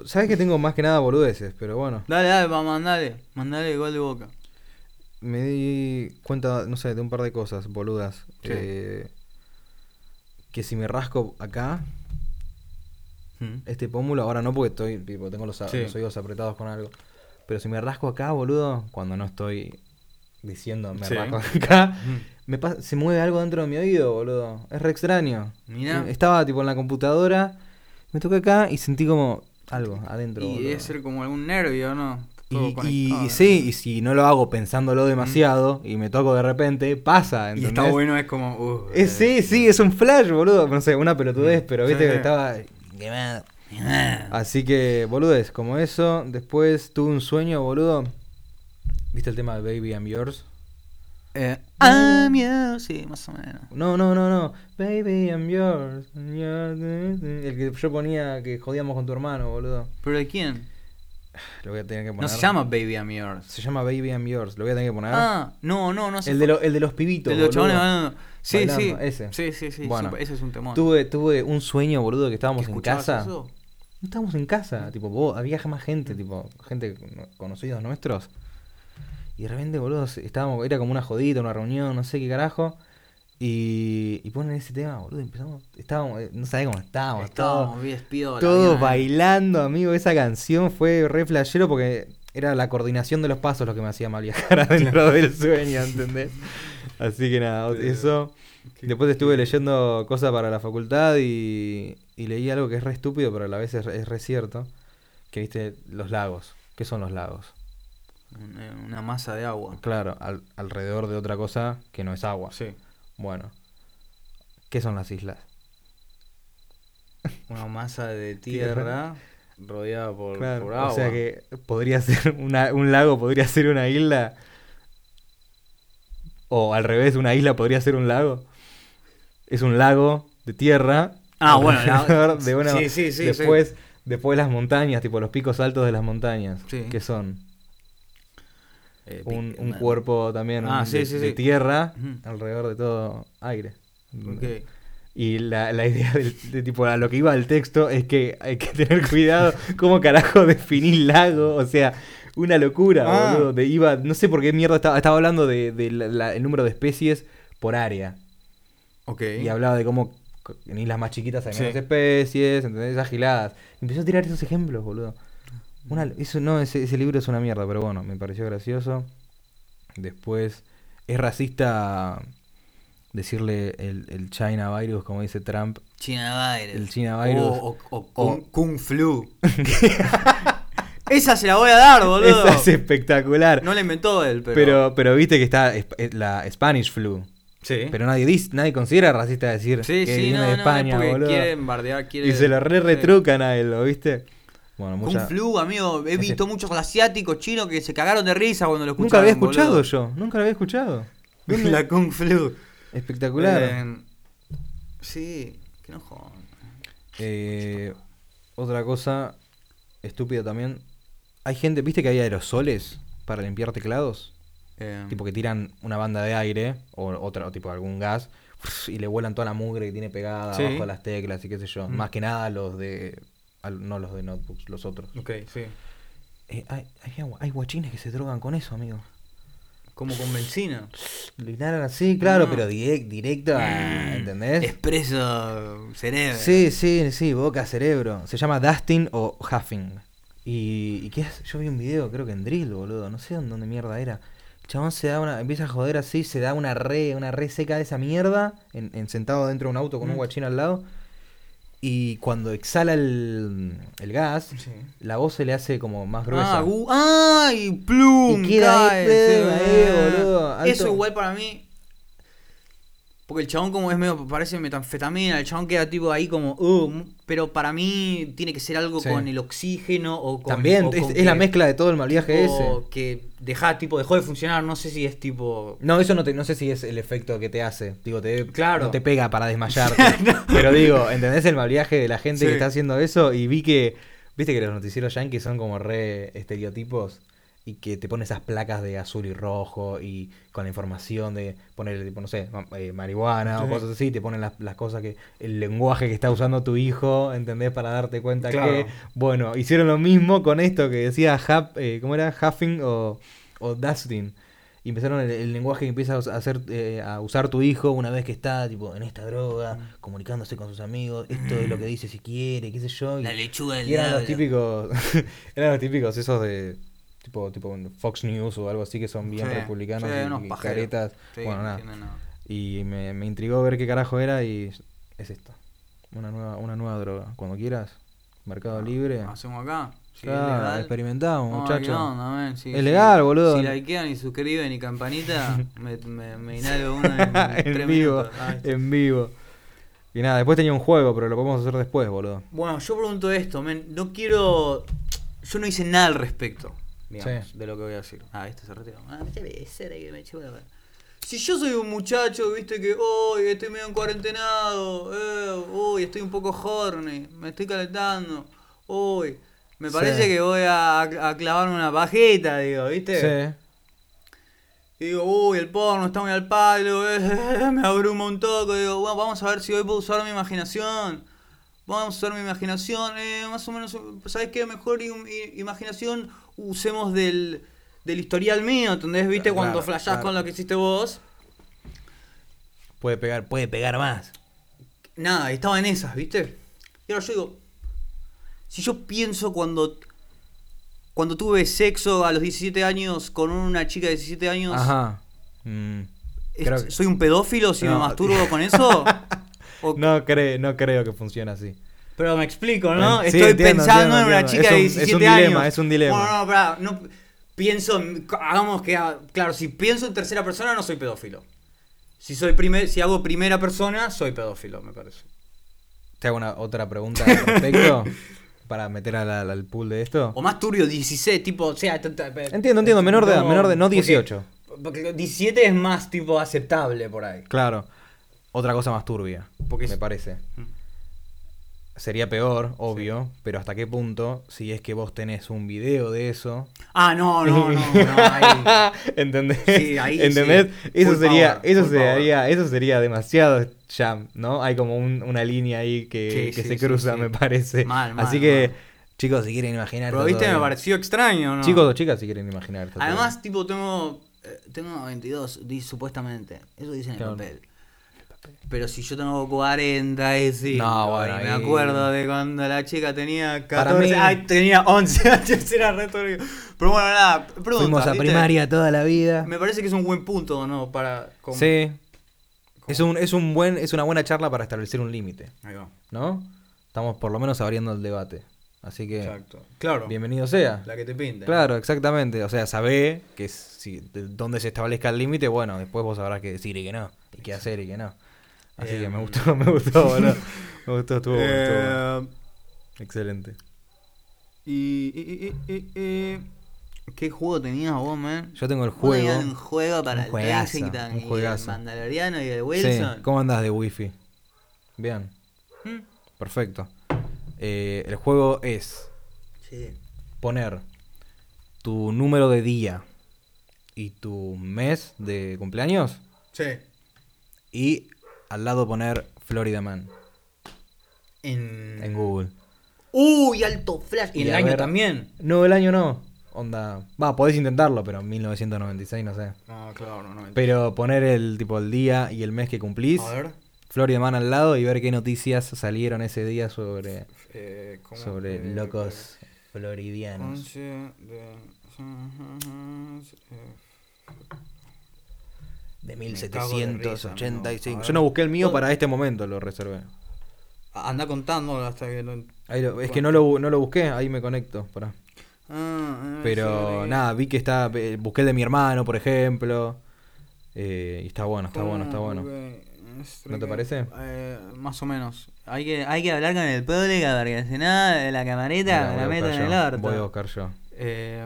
Sabes que tengo más que nada boludeces, pero bueno. Dale, dale, mandale, mandale gol de boca. Me di cuenta, no sé, de un par de cosas boludas. Sí. Eh, que si me rasco acá, Mm. este pómulo, ahora no porque estoy, tipo, tengo los, a- Sí. los oídos apretados con algo. Pero si me rasco acá, boludo, cuando no estoy diciendo me Sí. rasco acá, Mm. me se mueve algo dentro de mi oído, boludo. Es re extraño. Mirá. Eh, Estaba tipo en la computadora, me toqué acá y sentí como algo adentro. Y boludo. debe ser como algún nervio, ¿no? Y, y- sí, y si no lo hago pensándolo demasiado y me toco de repente, pasa, Y está bueno, es como. uh, Eh, sí, sí, es un flash, boludo. No sé, una pelotudez, pero viste Sí, que estaba quemado. Así que, boludez, como eso. Después tuve un sueño, boludo. ¿Viste el tema de Baby I'm Yours? Eh, I'm yours, sí, más o menos. No, no, no, no. Baby I'm yours. I'm yours. El que yo ponía que jodíamos con tu hermano, boludo. ¿Pero de quién? Lo voy a tener que poner. No se llama Baby I'm Yours. Se llama Baby I'm Yours. Lo voy a tener que poner. Ah, no, no, no sé. el, de lo- el de los pibitos. El de los boludo. chabones bailando. Sí, sí. Bailando, ese. Sí, sí, sí. Bueno, sí, ese es un temón. Tuve, tuve un sueño, boludo, que estábamos ¿Que en casa. eso? No estábamos en casa, tipo, vos, había más gente, tipo, gente no- conocidos nuestros. Y de repente, boludo, estábamos, era como una jodita, una reunión, no sé qué carajo. Y, y ponen ese tema, boludo, empezamos, estábamos, eh, no sabía cómo estábamos, Estábamos todos, bien todos bien, eh. bailando, amigo, esa canción fue re flashero porque era la coordinación de los pasos lo que me hacía mal viajar adentro del sueño, ¿entendés? Así que nada, Pero- eso. Qué- Después estuve qué- leyendo cosas para la facultad y, y leí algo que es re estúpido, pero a la vez es, re- es re cierto. Que viste los lagos. ¿Qué son los lagos? Una, una masa de agua. Claro, al- alrededor de otra cosa que no es agua. Sí. Bueno, ¿qué son las islas? Una masa de tierra rodeada por, Claro, por agua. o sea que podría ser una- un lago, podría ser una isla. O al revés, una isla podría ser un lago. Es un lago de tierra. Ah, bueno, la- de una- sí, sí, sí, Después, después las montañas, tipo los picos altos de las montañas. Sí. que son? Eh, Un, cuerpo también Ah, de, de tierra alrededor de todo aire. Ok. Y la, la idea del, de tipo a lo que iba al texto es que hay que tener cuidado cómo carajo definir lago, o sea, una locura, Ah. boludo. De, iba, no sé por qué mierda estaba, estaba hablando de, de el número de especies por área. Ok. Y hablaba de cómo en islas más chiquitas hay Sí. menos especies, ¿entendés? Esas giladas. Empezó a tirar esos ejemplos, boludo. Una, eso no, ese, ese libro es una mierda, pero bueno, me pareció gracioso. Después, es racista decirle el, el China virus, como dice Trump. China Virus. El China virus. O, o- o Kung, Kung Flu. Esa se la voy a dar, boludo. Esa es espectacular. No la inventó él, pero. pero... pero, viste que está es- es la Spanish flu. sí. Pero nadie dice, nadie considera racista decir sí, que sí, viene no, de no, España, es porque boludo. quieren bardear, quieren. Y se lo re retrucan a él, ¿lo viste? Bueno, Kung mucha... Flu, amigo. He visto muchos asiáticos chinos que se cagaron de risa cuando lo escucharon. Nunca había escuchado boludo. yo, nunca lo había escuchado. La Kung Flu. Espectacular. Eh, sí, que no jodan. Eh, otra cosa estúpida también. Hay gente, ¿viste que hay aerosoles para limpiar teclados? Eh, Tipo que tiran una banda de aire o otra, o tipo algún gas y le vuelan toda la mugre que tiene pegada Sí. abajo de las teclas y qué sé yo. Mm. Más que nada los de. no los de notebooks, los otros. Ok, sí. Eh, hay, hay, guachines que se drogan con eso, amigo. Como con benzina. Así, claro, Ah. pero direct- directo a. ¿Entendés? Expreso cerebro. Sí, sí, sí, boca, cerebro. Se llama dusting o huffing. Y, y qué? Yo vi un video, creo que en Drill, boludo. No sé en dónde mierda era. Chabón se da una, empieza a joder así, se da una re, una re seca de esa mierda, en, en sentado dentro de un auto con un Mm. guachín al lado. Y cuando exhala el, el gas, la voz se le hace como más gruesa. Ah, ¡Ay! ¡Plum! Y queda cae, plum, sí, ahí, eh. boludo. Eso igual para mí. Porque el chabón como es medio, parece metanfetamina, el chabón queda tipo ahí como, uh, pero para mí tiene que ser algo Sí. con el oxígeno o con... También, o es, con es la mezcla de todo el mal viaje ese. que deja, tipo, dejó de funcionar, no sé si es tipo... No, eso no, te, no sé si es el efecto que te hace. Digo, te, Claro. no te pega para desmayarte. Pero digo, ¿entendés el mal viaje de la gente Sí. que está haciendo eso? Y vi que, viste que los noticieros yankees son como re estereotipos y que te ponen esas placas de azul y rojo y con la información de poner, tipo, no sé, eh, marihuana o cosas así, te ponen las, las cosas que, el lenguaje que está usando tu hijo, ¿entendés? Para darte cuenta Claro. que, bueno, hicieron lo mismo con esto que decía Huff, eh, ¿cómo era? Huffing o, o Dustin. Y empezaron el, el lenguaje que empieza a hacer eh, a usar tu hijo una vez que está tipo en esta droga, Mm. comunicándose con sus amigos, esto es lo que dice si quiere, qué sé yo. Y, La lechuga del y eran los diablo. típicos, eran los típicos esos de tipo, tipo Fox News o algo así que son bien Sí, republicanos sí, y, unos y pajeros. caretas. Sí, bueno, no nada. Y me, me intrigó ver qué carajo era y es esto. Una nueva, una nueva droga. Cuando quieras, Mercado Libre. Hacemos acá. Si Claro, experimentamos, muchachos. sí, Es sí. legal, boludo. Si likean y suscriben y campanita, me, me, me inhalo uno en, en vivo. Ah, en vivo. Y nada, después tenía un juego, pero lo podemos hacer después, boludo. Bueno, yo pregunto esto, men. No quiero. Yo no hice nada al respecto, digamos, Sí. de lo que voy a decir. Ah, este se retiró. Ah, que me. Si yo soy un muchacho, viste que hoy estoy medio en cuarentenado, eh, uy, estoy un poco horny, me estoy calentando, uy, me Sí. parece que voy a, a clavarme una pajita, digo, viste. Sí. Y digo, uy, el porno está muy al palo, eh, me abruma un toque. Digo, bueno, vamos a ver si hoy puedo usar mi imaginación. Vamos a usar mi imaginación, eh, más o menos, ¿sabes qué? Mejor imaginación usemos del, del historial mío, ¿entendés? ¿Viste? Claro, Cuando flashás claro. con lo que hiciste vos. Puede pegar, puede pegar más. Nada, estaba en esas, ¿viste? Y ahora yo digo, si yo pienso cuando, cuando tuve sexo a los 17 años con una chica de 17 años, Ajá. Mm, creo que- ¿soy un pedófilo si No. me masturbo con eso? O- No, cre- no creo que funcione así. Pero me explico, ¿no? Sí, Estoy entiendo, pensando entiendo, en una entiendo. chica Es de un- 17 es un dilema, años. es un dilema. Bueno, no, pará, no, pienso, en- hagamos que, claro, si pienso en tercera persona no soy pedófilo. Si soy primer, si hago primera persona, soy pedófilo, me parece. Te hago una otra pregunta al respecto para meter al, al- pool de esto. O más turbio, 16, tipo, o sea... Entiendo, entiendo, menor de edad, menor de- no porque- 18. Porque 17 es más, tipo, aceptable por ahí. Claro. Otra cosa más turbia, Porque me es- parece. Sería peor, obvio, pero hasta qué punto, si es que vos tenés un video de eso. Ah, no, no, no, no, ahí... ¿Entendés? Sí, ahí ¿Entendés? sí. Eso Full sería, power, eso power. sería, eso sería demasiado jam, ¿no? Hay como un- una línea ahí que, se cruza, me parece. Mal, mal, Así que, mal. chicos, si quieren imaginar. Pero viste, me pareció extraño, ¿no? Chicos o chicas, si quieren imaginar. todo Además, tipo, tengo, eh, tengo 22, di- supuestamente. Eso dice en el Claro. papel. Pero si yo tengo 40, es sí. No, bueno, Me ahí- acuerdo de cuando la chica tenía Para 14. mí- Ay, tenía 11 años, era re turbio. Pero bueno, nada, pregunta, Fuimos a ¿viste? primaria toda la vida. Me parece que es un buen punto, ¿no? Para. como- Sí. Es, un, es, un buen, es una buena charla para establecer un límite, Ahí va. ¿no? Estamos por lo menos abriendo el debate. Así que, Exacto. Claro. bienvenido sea. La que te pinte. Claro, exactamente. O sea, sabé que si, de dónde se establezca el límite, bueno, después vos sabrás qué decir y qué no. Y qué hacer y qué no. Así que me Em. gustó, me gustó, boludo. Me gustó, estuvo bueno, estuvo bueno. Eh, Excelente. y, y, y- y- y- ¿Qué juego tenías vos, man? Yo tengo el juego. un juego para un el Kensington un y juegazo. el Mandaloriano y el Sí, Wilson. ¿cómo andás de wifi? Bien, Mm, perfecto. Eh, el juego es Sí. poner tu número de día y tu mes de cumpleaños Sí. y al lado poner Florida Man En... en Google. Uy, alto flash. Y, Y el año ver- también. No, el año no. Onda. Va, podés intentarlo, pero 1996 no sé. Ah, claro, no. Pero poner el tipo el día y el mes que cumplís, A ver. Florida Man al lado y ver qué noticias salieron ese día sobre, Eh, ¿cómo? sobre Eh, locos floridianos. once de- De Me cago de risa, 1785. amigo. A Yo no busqué el mío para este momento, lo reservé. Anda contando hasta que lo... Es que no lo, no lo busqué, ahí me conecto. pará. Ah, ah, Pero sí, nada, vi que está. eh, Busqué el de mi hermano, por ejemplo. eh, y está bueno, está bueno, está bueno. ¿No te parece? eh, más o menos. Hay que, hay que hablar con el público porque si no, la camarita me la meto en el orto. Voy a buscar yo. Eh,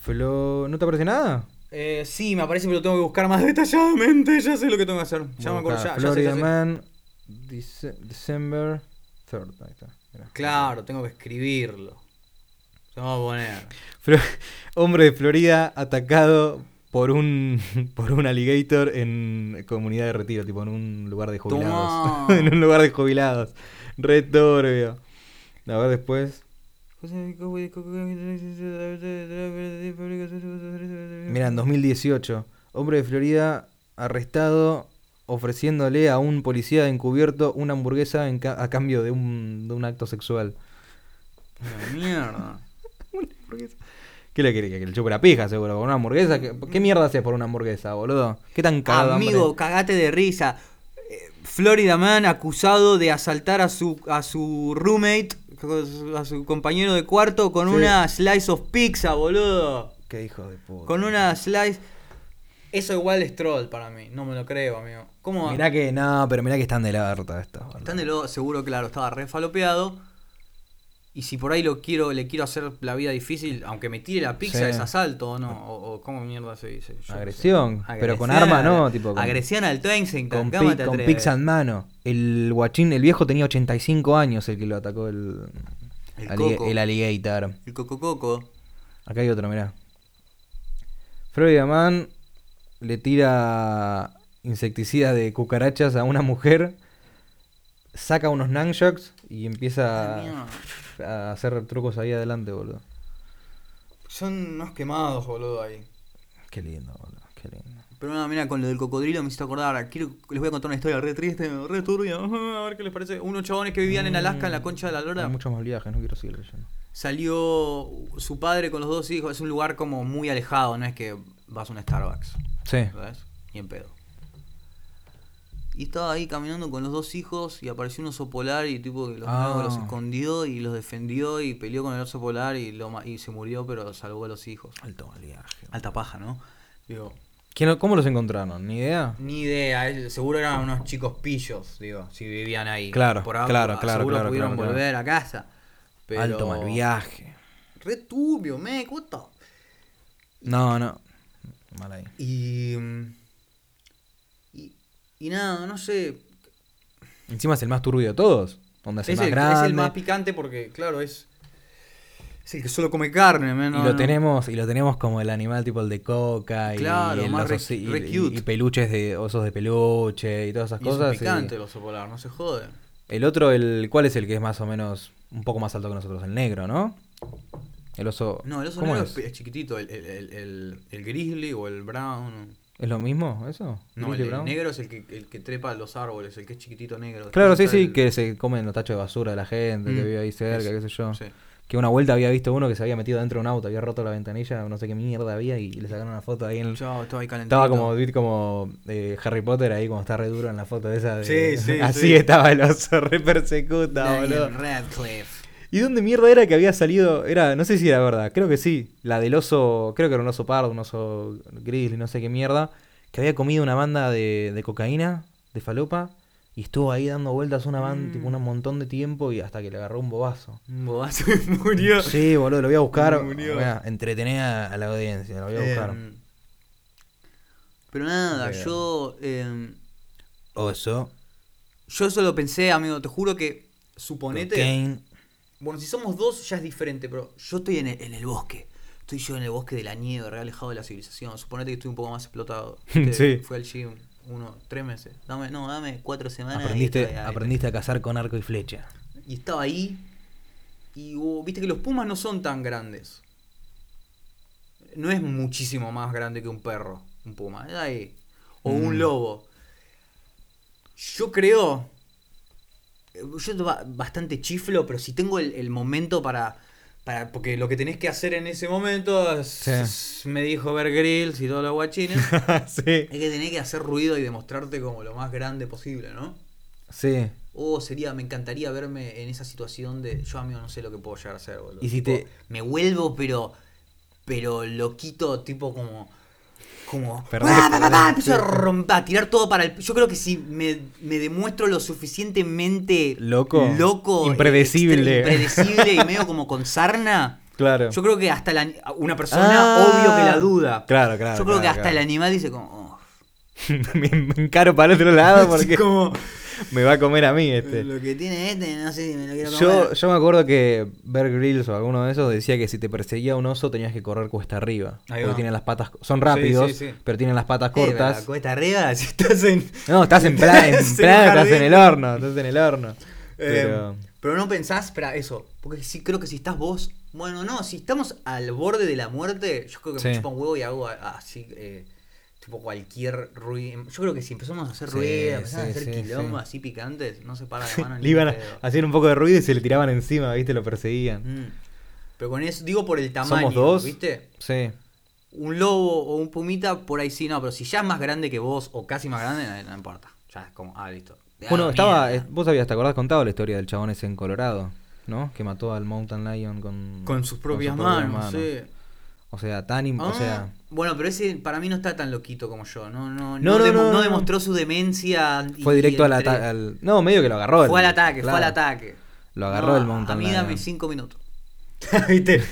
Flo... ¿No te aparece nada? Eh, sí, me parece que lo tengo que buscar más detalladamente. Ya sé lo que tengo que hacer. Ya me acuerdo, ya, buscar ya sé, Florida ya sé. Man, Dece- December 3rd. Ahí está. mirá. Claro, tengo que escribirlo. Se me va a poner. Hombre de Florida atacado por un por un alligator en comunidad de retiro, tipo en un lugar de jubilados. En un lugar de jubilados. Re turbio. A ver después. Mira, en 2018, hombre de Florida arrestado ofreciéndole a un policía encubierto una hamburguesa en ca- a cambio de un, de un acto sexual. La mierda. ¿Qué le quería? Que le chupe la pija, seguro. ¿Con una hamburguesa? ¿Qué, qué mierda haces por una hamburguesa, boludo? ¿Qué tan cagado de hambre? Amigo, cagate de risa. Eh, Florida Man acusado de asaltar a su a su roommate, a su compañero de cuarto con Sí. una slice of pizza, boludo. Qué hijo de puta. Con una slice. Eso igual es troll para mí, no me lo creo, amigo. ¿Cómo? Mirá que no, pero mirá que están de la harta estos. Están de lo seguro, claro, estaba re falopeado. Y si por ahí lo quiero, le quiero hacer la vida difícil, aunque me tire la pizza, Sí. es asalto o no, o, o cómo mierda se dice. Yo. Agresión, pero con arma no, tipo con- Agresión al Twensington, Con, ¿cómo pi- te con atreves? pizza en mano. El guachín, el viejo tenía 85 años el que lo atacó el, El coco. el alligator. El coco coco. Acá hay otro, mirá. Florida Man le tira insecticida de cucarachas a una mujer, saca unos nunchucks y empieza Ay, mierda. A hacer trucos ahí adelante, boludo. Son unos quemados, boludo, ahí. Qué lindo, boludo, qué lindo. Pero nada, mira, con lo del cocodrilo me hizo acordar. Quiero, les voy a contar una historia re triste, re turbia. A ver qué les parece. Unos chabones que vivían en Alaska, en la concha de la lora. Hay muchos más viajes, no quiero seguir leyendo. Salió su padre con los dos hijos. Es un lugar como muy alejado, no es que vas a un Starbucks. Sí. ¿Sabes? Ni en pedo. Y estaba ahí caminando con los dos hijos y apareció un oso polar y tipo que los, Ah. los escondió y los defendió y peleó con el oso polar y, lo, y se murió pero salvó a los hijos. Alto mal viaje. Alta paja, ¿no? Digo, ¿Quién- ¿Cómo los encontraron? ¿Ni idea? ni idea, seguro eran unos chicos pillos, digo, si vivían ahí. Claro, Por ahí, claro, claro, Seguro claro, pudieron claro, claro. volver a casa. Pero... Alto mal viaje. Re turbio, me, what the- No, no. Mal ahí. Y, mm, y. Y nada, no sé. Encima es el más turbio de todos. Donde es el Es más el, grande. es el más picante porque, claro, es. Es el que solo come carne, man, y lo no. tenemos, y lo tenemos como el animal tipo el de coca y, Claro, el más re- oso- y- re y- cute. y peluches de osos de peluche y todas esas Y es cosas. y- picante el oso polar, no se jode. El otro, el ¿cuál es el que es más o menos un poco más alto que nosotros? El negro, ¿no? El oso. No, el oso ¿cómo negro es? es? es chiquitito, el, el, el, el- el grizzly o el brown. ¿Es lo mismo eso? No, ¿Grizzly el, brown? negro es el que, el que trepa los árboles, el que es chiquitito negro. Claro, sí, sí, que se comen los tachos de basura de la gente que Mm, vive ahí cerca, qué sé yo. sí. Que una vuelta había visto uno que se había metido dentro de un auto, había roto la ventanilla, no sé qué mierda había, y le sacaron una foto ahí en el... Yo estaba ahí calentito. Estaba como, como eh, Harry Potter ahí, como está re duro en la foto esa. De... Sí, sí, Así sí. estaba el oso, re persecuta, boludo. Radcliffe. ¿Y dónde mierda era que había salido? Era, no sé si era verdad, creo que sí. La del oso, creo que era un oso pardo, un oso grizzly, no sé qué mierda. Que había comido una banda de, de cocaína, de falopa, y estuvo ahí dando vueltas una banda, Mm. tipo un montón de tiempo, y hasta que le agarró un bobazo. Un bobazo que murió. Sí, boludo, lo voy a buscar. Murió. A entretener a, a la audiencia, lo voy a buscar. Em, pero nada, yo. em, Oso, yo solo pensé, amigo, te juro que. Suponete. cocaine. Bueno, si somos dos ya es diferente, pero yo estoy en el, en el bosque. Estoy yo en el bosque de la nieve, re alejado de la civilización. Suponete que estoy un poco más explotado. Sí. Fui al gym uno, tres meses. Dame, no, dame cuatro semanas. y Aprendiste, estoy ahí. aprendiste a cazar con arco y flecha. Y estaba ahí. Y oh, viste que los pumas no son tan grandes. No es muchísimo más grande que un perro, un puma. Es ahí. O un Mm. lobo. Yo creo. Yo ba- bastante chiflo, pero si tengo el, el momento para. Para, porque lo que tenés que hacer en ese momento, es- me dijo Bear Grylls y todos los guachines, sí, es que tenés que hacer ruido y demostrarte como lo más grande posible, ¿no? sí. Oh, sería, me encantaría verme en esa situación de yo amigo no sé lo que puedo llegar a hacer, boludo. Y si Tipo, te- me vuelvo pero pero loquito, tipo como como Perdón, ¡Ah, pa, pa, pa! perdón. empiezo a romper, a tirar todo para el yo creo que si me, me demuestro lo suficientemente Loco. loco, Impredecible. impredecible y medio como con sarna, Claro. yo creo que hasta la, una persona Ah, obvio que la duda. Claro, claro. yo creo que claro, hasta el animal dice como oh. me, me encaro para el otro lado porque como me va a comer a mí este. lo que tiene este, no sé si me lo quiero Yo, comer. yo me acuerdo que Bear Grylls o alguno de esos decía que si te perseguía un oso tenías que correr cuesta arriba. Ahí porque va. tienen las patas, son rápidos, sí, sí. pero tienen las patas pero cortas. la cuesta arriba, si estás en. No, estás en plan, en Estás en plan, el estás en jardín. el horno, estás en el horno. Pero... Pero pero no pensás, espera, eso. Porque sí creo que si estás vos. Bueno, no, si estamos al borde de la muerte, yo creo que me chupa un huevo y hago así. eh, tipo cualquier ruido. Yo creo que si empezamos a hacer Sí, ruido, empezamos a hacer sí, quilombos sí. así picantes, no se para la mano ni le iban a hacer un poco de ruido y se le tiraban encima, ¿viste? Lo perseguían. Mm. Pero con eso, digo por el tamaño, Somos dos. ¿viste? Sí. Un lobo o un pumita, por ahí sí, no, pero si ya es más grande que vos o casi más grande, no, no importa. Ya es como, ah, listo. Bueno, Ah, estaba. mierda. eh, Vos habías, ¿te acordás? Contado la historia del chabón ese en Colorado, ¿no? Que mató al Mountain Lion con. Con sus propias propias manos, sí. O sea, tan. im- o Ah, sea. bueno, pero ese para mí no está tan loquito como yo. No, no, no, No, no, demo- no, no no. demostró su demencia. y- Fue directo al entre- ataque. No, medio que lo agarró. el- Fue al ataque, fue al ataque. Lo agarró el Mountain A mí dame cinco minutos. ¿Viste?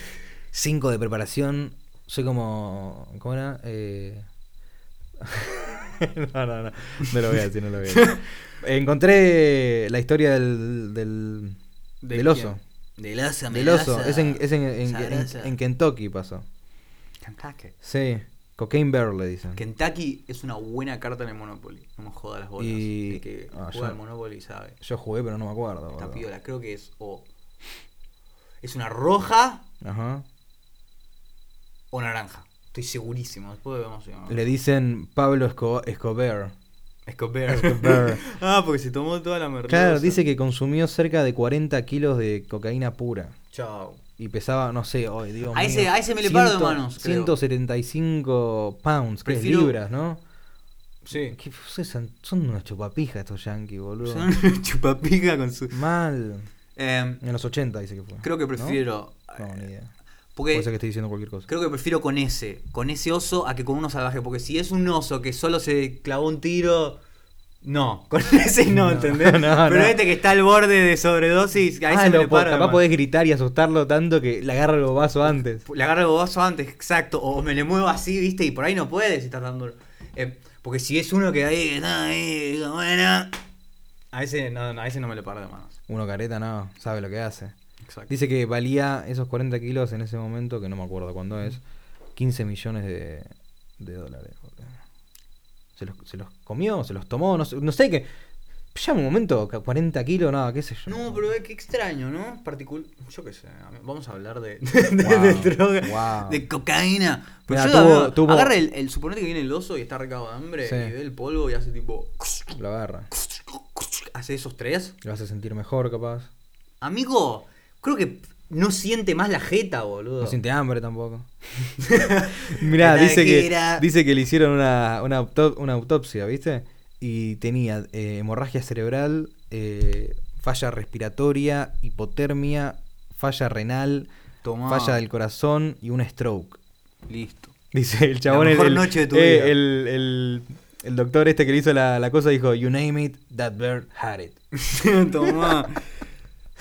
Cinco de preparación. Soy como. ¿Cómo era? Eh... no, no, no. No lo voy a decir, no lo voy a decir. Encontré la historia del. del, ¿De del oso. Del oso, Del oso. Es en, es en, en- en Kentucky pasó. Kentucky. Sí. Cocaine Bear le dicen. Kentucky es una buena carta en el Monopoly. No me joda las bolas. Y- El que ah, juega yo- al Monopoly sabe. Yo jugué, pero no me acuerdo. Boludo. piola. Creo que es o. Es una roja Ajá. o naranja. Estoy segurísimo. Después vemos. no. Le dicen Pablo Esco- Escobar. Escobar. Escobar. ah, porque se tomó toda la merluza. Claro, dice que consumió cerca de 40 kilos de cocaína pura. Chao. Y pesaba, no sé, oh, Dios A ese- mío, a ese me le paro de ciento- manos, creo. 175 pounds, que es libras, ¿no? Sí. ¿Qué- son, son unos chupapijas estos yankees, boludo. Son chupapica con su. Mal. Em, En los 80 dice que fue. creo que ¿no? prefiero. No, ni idea. Porque Puede ser que esté diciendo cualquier cosa. creo que prefiero con ese. Con ese oso a que con uno salvaje. Porque si es un oso que solo se clavó un tiro. No, con ese no, No, ¿entendés? no, Pero no. este que está al borde de sobredosis, a ese Ah, me lo le de capaz podés gritar y asustarlo tanto que le agarra el bobazo antes. Le agarro el bobazo antes, exacto. O me le muevo así, viste, y por ahí no puedes estás dando. eh, porque si es uno que ahí, ahí, bueno. A ese no, no, a ese no me le paro de manos. Uno careta no, sabe lo que hace. Exacto. Dice que valía esos 40 kilos en ese momento, que no me acuerdo cuándo es, 15 millones de, de dólares. boludo. ¿Se los, ¿Se los comió? ¿Se los tomó? No sé, no sé qué. Ya un momento, que 40 kilos, nada, qué sé yo. No, pero que extraño, ¿no? Particul yo qué sé, vamos a hablar de, de, Wow, de droga, wow. de cocaína. Pero Mirá, yo tuvo- agarro- tuvo- agarra el, el, suponete que viene el oso y está recado de hambre Sí. y ve el polvo y hace tipo... Lo agarra. Hace esos tres. Lo hace sentir mejor, capaz. Amigo, creo que no siente más la jeta, boludo. No siente hambre tampoco. Mirá, dice que, dice que le hicieron una, una, auto- una autopsia, ¿viste? Y tenía eh, hemorragia cerebral, eh, falla respiratoria, hipotermia, falla renal, Tomá. falla del corazón y un stroke. Listo. Dice el chabón. mejor el, el- noche de tu eh, vida. el- el- el doctor este que le hizo la, la cosa dijo, you name it, that bird had it. Tomá.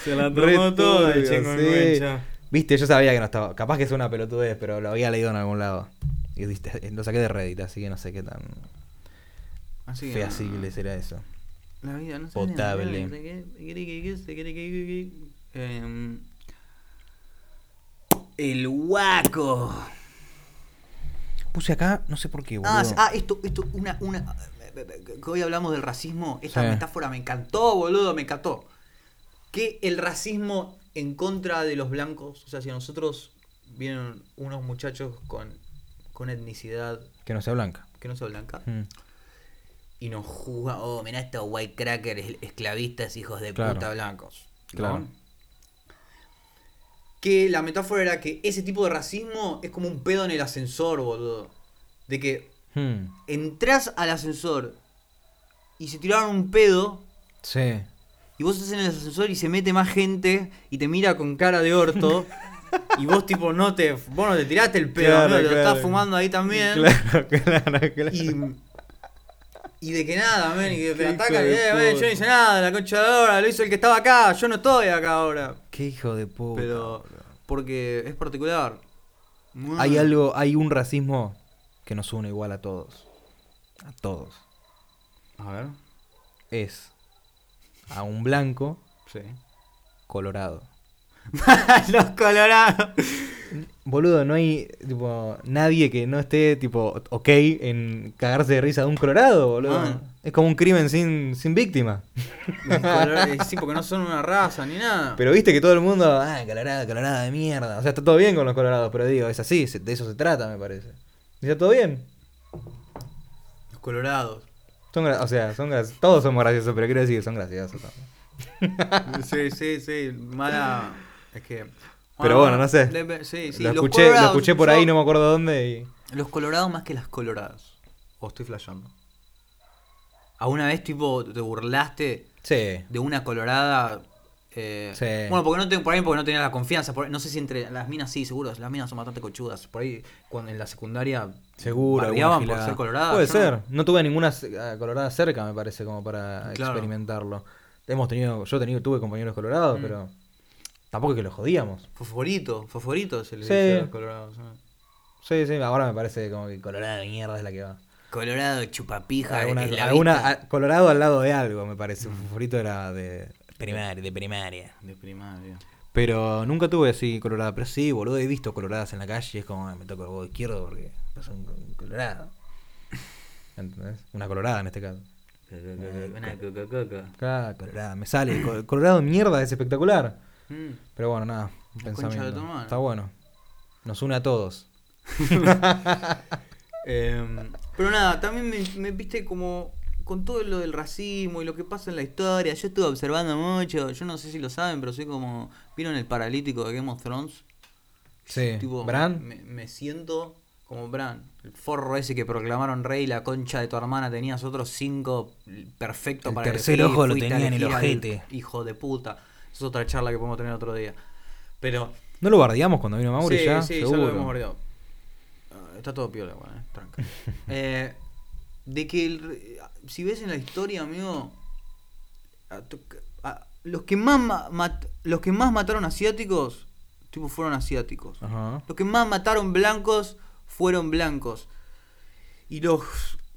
Se la tomó el turbio, chingüengüencha. Viste, yo sabía que no estaba. Capaz que es una pelotudez, pero lo había leído en algún lado. Y viste, lo saqué de Reddit, así que no sé qué tan Así que feasible será eso. La vida no sé. Potable. El guaco. Puse acá, no sé por qué, boludo. Ah, ah, esto, esto, una, una. Que hoy hablamos del racismo. Esta Sí. metáfora me encantó, boludo, me encantó. Que el racismo en contra de los blancos, o sea, si a nosotros vienen unos muchachos con, con etnicidad Que no sea blanca. que no sea blanca Mm. y nos juzgan, oh, mirá estos white crackers esclavistas, hijos de Claro. puta blancos. ¿no? Claro. que la metáfora era que ese tipo de racismo es como un pedo en el ascensor, boludo. De que Hmm, entras al ascensor y se tiraron un pedo Sí. Y vos estás en el ascensor y se mete más gente y te mira con cara de orto y vos tipo no te vos no te tiraste el pedo, Claro, amigo, te lo estás fumando ahí también Claro, claro, claro. y y de que nada, men, y que te atacan, eh, yo no hice nada, la concha de la hora, lo hizo el que estaba acá, yo no estoy acá ahora. Qué hijo de puta. Pero porque es particular. Hay algo, hay un racismo que nos une igual a todos. A todos. A ver. Es a un blanco Sí. colorado. Los colorados. Boludo, no hay tipo nadie que no esté tipo ok en cagarse de risa de un colorado, boludo. Ah. Es como un crimen sin, sin víctima. Sí, porque no son una raza ni nada. Pero viste que todo el mundo, ah, colorada, colorada de mierda. O sea, está todo bien con los colorados, pero digo, es así, de eso se trata, me parece. ¿Y ¿Está todo bien? Los colorados. Son o sea, son todos somos graciosos, pero quiero decir, son graciosos también. Sí, sí, sí. Mala. Es que. Pero bueno, no sé. le- Sí, sí. lo, escuché, lo escuché por yo- ahí, no me acuerdo dónde. Y... Los colorados más que las coloradas. O estoy flasheando. ¿Alguna vez, tipo, te burlaste Sí. de una colorada? Eh, Sí. Bueno, porque no te- por ahí porque no tenía la confianza. por- no sé si entre las minas sí, seguro. Las minas son bastante cochudas. Por ahí, cuando en la secundaria. Seguro. alguna por ser coloradas. Puede no- ser. No tuve ninguna eh, colorada cerca, me parece, como para Claro. experimentarlo. Hemos tenido, yo tenido, tuve compañeros colorados, Mm. pero tampoco es que los jodíamos. Fosforito, fosforito se le Sí. dice a los colorados. Sí, sí, ahora me parece como que colorada de mierda es la que va. Colorado, chupapija. Alguna- colorado al lado de algo, me parece. Un favorito era de primaria, de primaria. de primaria. Pero nunca tuve así colorada. Pero sí, boludo, he visto coloradas en la calle. Es como, "Ay, me toco el huevo izquierdo porque pasa un, colorado. ¿Entendés? Una colorada en este caso. Una. Claro, colorada, me sale. Col- Colorado de mierda es espectacular. Mm. Pero bueno, nada. un La concha de Pensamiento. tu madre. Está bueno. Nos une a todos. Em, pero nada, también me, me viste como con todo lo del racismo y lo que pasa en la historia. Yo estuve observando mucho. Yo no sé si lo saben, pero soy como. ¿Vieron el paralítico de Game of Thrones? Sí. Tipo, ¿Bran? Me, me siento como Bran. El forro ese que proclamaron rey, la concha de tu hermana, tenías otros cinco perfecto El para tercer elegir, ojo lo tenía en el ojete. Hijo de puta. Es otra charla que podemos tener otro día. Pero. ¿No lo bardeamos cuando vino Mauri sí, ya? sí, ya Seguro. lo hemos bardeado. Ah, Está todo piola, bueno, eh, tranca. Eh, de que el si ves en la historia, amigo, a to- a- los que más ma- mat- los que más mataron asiáticos, tipo fueron asiáticos. Ajá. Los que más mataron blancos fueron blancos. Y los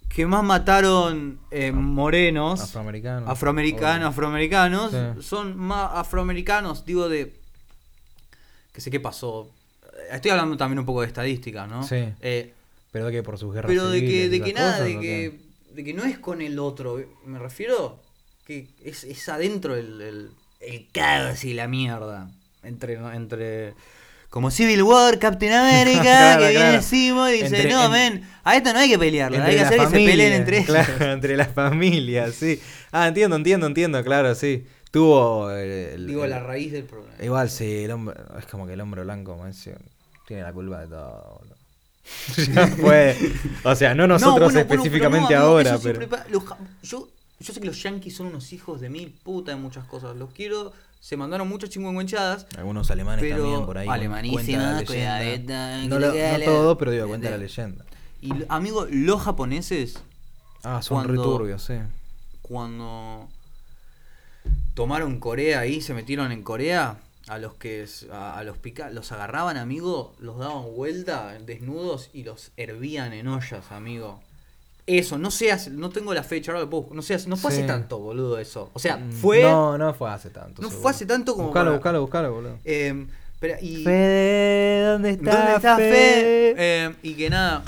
que más mataron eh, morenos, Afroamericanos. afroamericanos, afroamericanos, Sí. son más afroamericanos, digo de que sé qué pasó. Estoy hablando también un poco de estadística, ¿no? Sí. Eh, Pero de que por sus guerras pero de que, de nada, cosas, de ¿o que, de que no es con el otro, me refiero que es, es adentro el, el, el caos y la mierda. Entre, entre como Civil War, Captain America, Claro, que viene claro. encima y dice, Entre- no, en- men, a esto no hay que pelearlo, Entre hay que hacer que se peleen entre ellos. Claro, entre las familias, sí. Ah, entiendo, entiendo, entiendo, claro, sí. Tuvo el, el- Digo, el- la raíz del problema. Igual sí, el hombre, es como que el hombre blanco, man, tiene la culpa de todo, boludo. Ya fue. O sea, no nosotros bueno, bueno, pero específicamente no, ahora, pero. siempre los yo, yo sé que los yankees son unos hijos de mil puta en muchas cosas. Los quiero, se mandaron muchas chingüengüenchadas. Algunos alemanes Pero también por ahí. alemanísima, cuenta la cuidadita, leyenda. No, no todo, pero digo, cuenta la leyenda. Y amigo, los japoneses, Ah, son cuando- returbios, sí. cuando tomaron Corea ahí, se metieron en Corea, a los que a, a los pica, los agarraban, amigo, los daban vuelta desnudos y los hervían en ollas, amigo. Eso, no hace- no tengo la fecha, ahora puedo- no hace- no fue Sí. hace tanto, boludo, eso. O sea, Mm, fue No, no fue hace tanto. No seguro. fue hace tanto como Buscalo, para- buscalo, buscalo, boludo. eh, pero, y Fede, ¿dónde está, ¿Dónde está Fede? Fe? Eh, y que nada,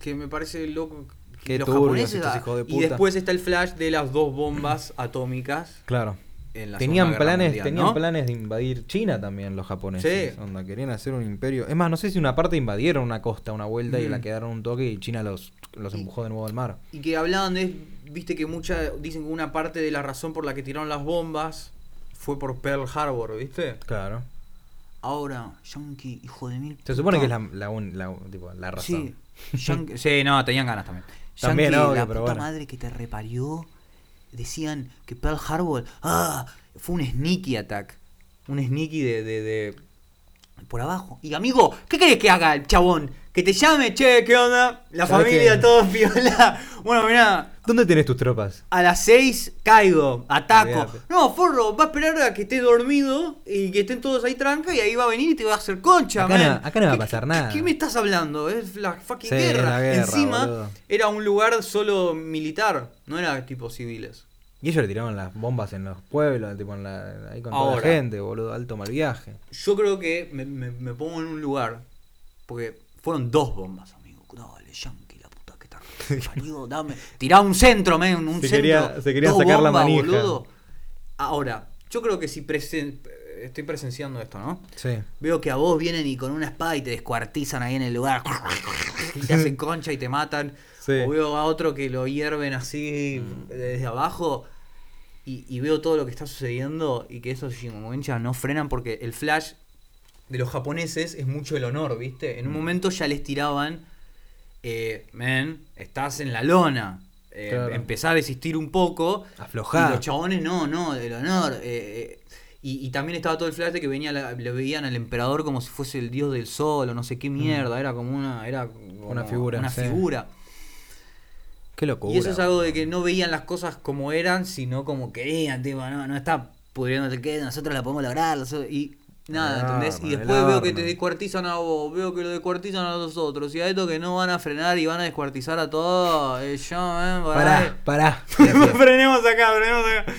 que me parece loco que Qué los japoneses estos hijos de y después está el flash de las dos bombas atómicas Claro. En la Tenían planes, Mundial, tenían ¿no? planes de invadir China también los japoneses. Sí. Onda, querían hacer un imperio. Es más, no sé si una parte invadieron una costa, una vuelta y Mm. la quedaron un toque y China los, los Y- empujó de nuevo al mar. Y que hablaban de, viste que mucha, dicen que una parte de la razón por la que tiraron las bombas fue por Pearl Harbor, ¿viste? Claro. Ahora, Yankee, hijo de mil. Se supone que es la, la, un- la- tipo, la razón. Sí, Yankee- sí, no, tenían ganas también. También, Yankee, obvio, la pero puta bueno. madre que te reparió. Decían que Pearl Harbor, ah, fue un sneaky attack. Un sneaky de, de, de- por abajo. Y amigo, ¿qué querés que haga el chabón? Que te llame, che, ¿qué onda? La ¿Sabés familia, qué? todos piola. Bueno, mirá, ¿Dónde tenés tus tropas? a las 6 caigo, ataco. No, Forro, va a esperar a que esté dormido y que estén todos ahí tranca y ahí va a venir y te va a hacer concha, Acá no- man. acá no va a ¿Qué- pasar qué- nada. ¿Qué me estás hablando? Es la fucking Sí, guerra. la guerra, Encima, boludo. era un lugar solo militar, no era tipo civiles. Y ellos le tiraban las bombas en los pueblos, tipo en la, ahí con toda la gente, boludo, alto mal viaje. Yo creo que me, me- me pongo en un lugar, porque fueron dos bombas, amigo. Dale, Yankee, la puta que te parió, dame. Tirá un centro, men, un Se centro. quería- se quería sacar la manija. boludo. Ahora, yo creo que si presen- estoy presenciando esto, ¿no? Sí. Veo que a vos vienen y con una espada y te descuartizan ahí en el lugar. Y te hacen concha y te matan. Sí. O veo a otro que lo hierven así desde abajo. Y, y veo todo lo que está sucediendo y que esos Shingomoenchas no frenan porque el flash de los japoneses es mucho el honor, ¿viste? En un momento ya les tiraban, eh, men, estás en la lona. eh, Claro. Empezar a desistir un poco. Aflojá. Y los chabones, no, no, del honor. eh, eh, y, y también estaba todo el flash de que venía la- le veían al emperador como si fuese el dios del sol o no sé qué mierda. Era como una. Era como Una figura, Una sí. figura. Qué locura. Y eso es algo de que no veían las cosas como eran, sino como querían, tipo, no, no está pudriéndote que nosotros la podemos lograr. y nada, ¿entendés? Y después veo que te descuartizan a vos, veo que lo descuartizan a los otros, y a esto que no van a frenar y van a descuartizar a todos. eh, yo, eh. Pará, pará. frenemos acá, frenemos acá.